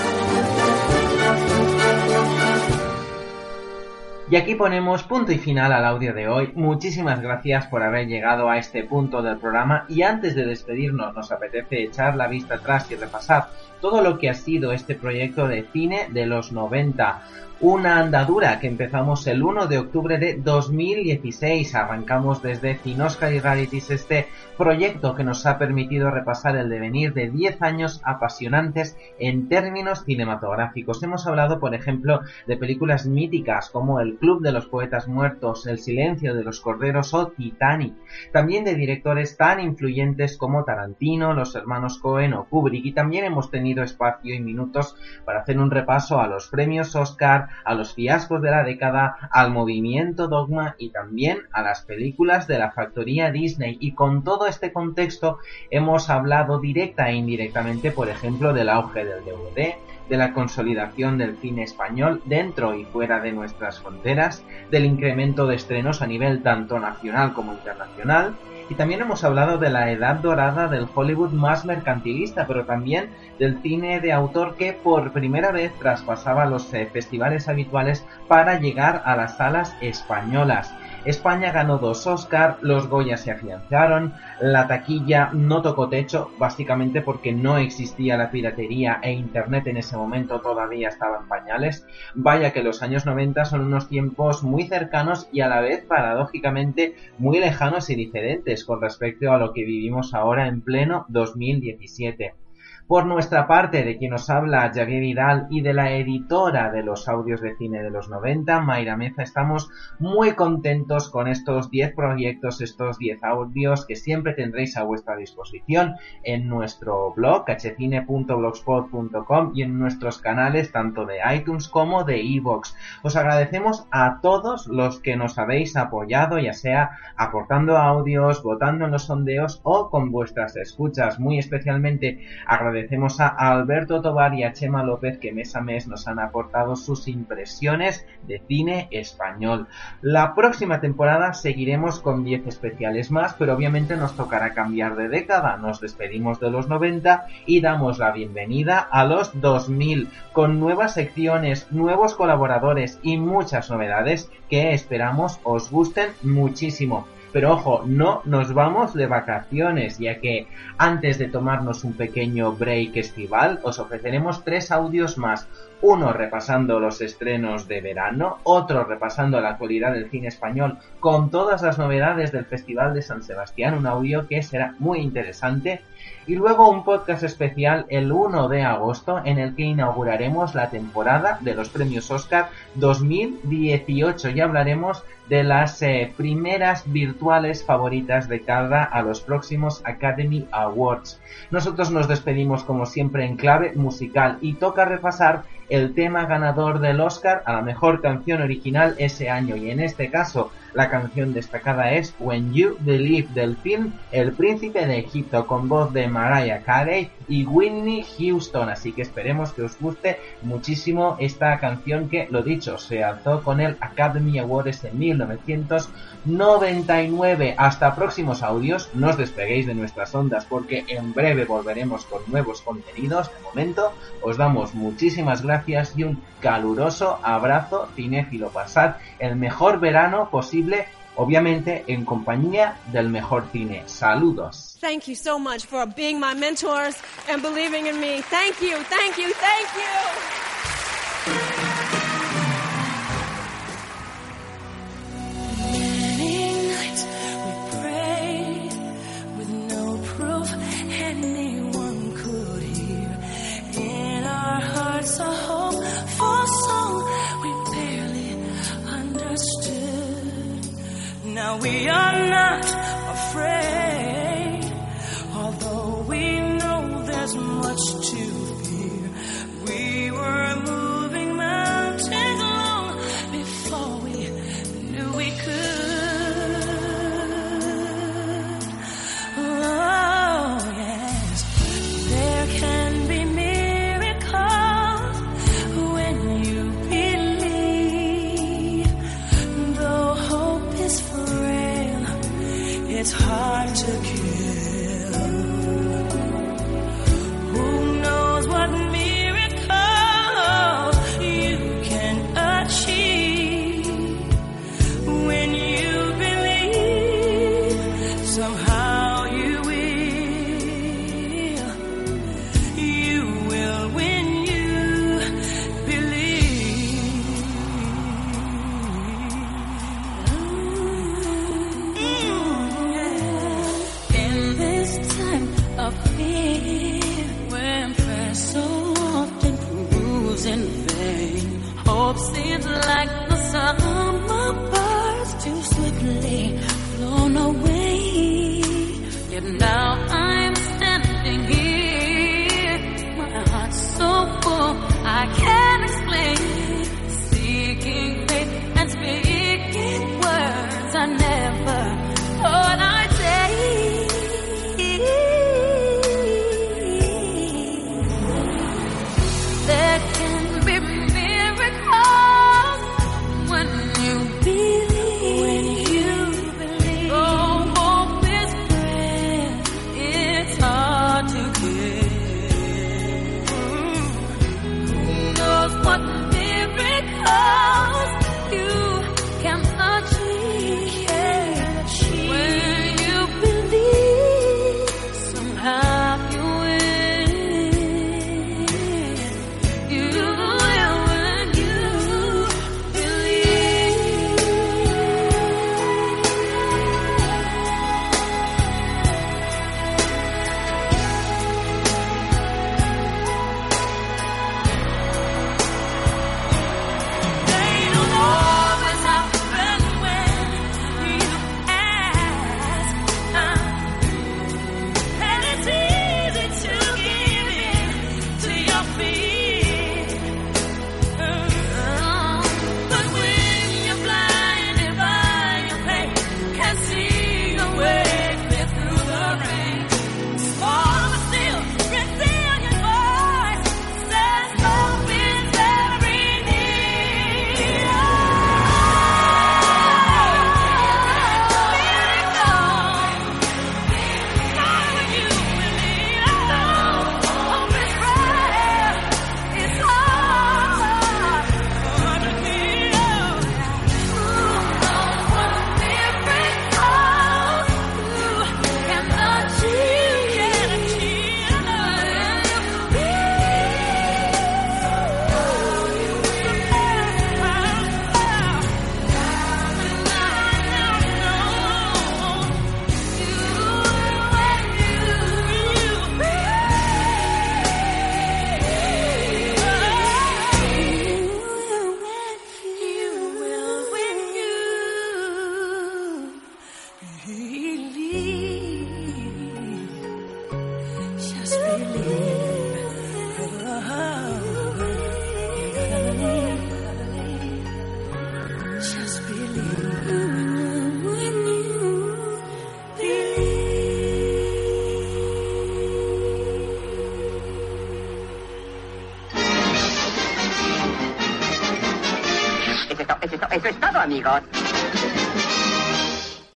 Y aquí ponemos punto y final al audio de hoy. Muchísimas gracias por haber llegado a este punto del programa y antes de despedirnos nos apetece echar la vista atrás y repasar todo lo que ha sido este proyecto de cine de los 90. Una andadura que empezamos el 1 de octubre de 2016. Arrancamos desde Cinoscar y Rarities este proyecto que nos ha permitido repasar el devenir de 10 años apasionantes en términos cinematográficos. Hemos hablado, por ejemplo, de películas míticas como El Club de los Poetas Muertos, El Silencio de los Corderos o Titanic. También de directores tan influyentes como Tarantino, los hermanos Cohen o Kubrick. Y también hemos tenido espacio y minutos para hacer un repaso a los premios Oscar, a los fiascos de la década, al movimiento Dogma y también a las películas de la factoría Disney. Y con todo este contexto hemos hablado directa e indirectamente, por ejemplo, del auge del DVD, de la consolidación del cine español dentro y fuera de nuestras fronteras, del incremento de estrenos a nivel tanto nacional como internacional, y también hemos hablado de la edad dorada del Hollywood más mercantilista, pero también del cine de autor que por primera vez traspasaba los eh, festivales habituales para llegar a las salas españolas. España ganó dos Oscar, los Goya se afianzaron, la taquilla no tocó techo, básicamente porque no existía la piratería e Internet en ese momento todavía estaba en pañales. Vaya que los años 90 son unos tiempos muy cercanos y a la vez paradójicamente muy lejanos y diferentes con respecto a lo que vivimos ahora en pleno 2017. Por nuestra parte, de quien nos habla Javier Vidal y de la editora de los audios de cine de los 90, Mayra Meza, estamos muy contentos con estos 10 proyectos, estos 10 audios que siempre tendréis a vuestra disposición en nuestro blog, hcine.blogspot.com y en nuestros canales tanto de iTunes como de iVoox. Os agradecemos a todos los que nos habéis apoyado, ya sea aportando audios, votando en los sondeos o con vuestras escuchas. Muy especialmente agradecemos Agradecemos a Alberto Tobar y a Chema López que mes a mes nos han aportado sus impresiones de cine español. La próxima temporada seguiremos con 10 especiales más, pero obviamente nos tocará cambiar de década. Nos despedimos de los 90 y damos la bienvenida a los 2000 con nuevas secciones, nuevos colaboradores y muchas novedades que esperamos os gusten muchísimo. Pero ojo, no nos vamos de vacaciones, ya que antes de tomarnos un pequeño break estival, os ofreceremos tres audios más. Uno repasando los estrenos de verano, otro repasando la actualidad del cine español con todas las novedades del Festival de San Sebastián, un audio que será muy interesante y luego un podcast especial el 1 de agosto en el que inauguraremos la temporada de los premios Oscar 2018 y hablaremos de las eh, primeras virtuales favoritas de cada a los próximos Academy Awards. Nosotros nos despedimos como siempre en clave musical y toca repasar el tema ganador del Oscar a la mejor canción original ese año y en este caso la canción destacada es When You Believe del film El Príncipe de Egipto con voz de Mariah Carey y Whitney Houston. Así que esperemos que os guste muchísimo esta canción que, lo dicho, se alzó con el Academy Awards en 1999. Hasta próximos audios. No os despeguéis de nuestras ondas porque en breve volveremos con nuevos contenidos. De momento, os damos muchísimas gracias y un caluroso abrazo cinéfilo. Pasad el mejor verano posible obviamente en compañía del mejor cine. Saludos. Thank you so much for being my mentors and believing in me. Thank you, thank you, thank you. anyone hearts a hopeful song we barely understood. Now we are not afraid, although we know there's much to fear. We were hard to kill.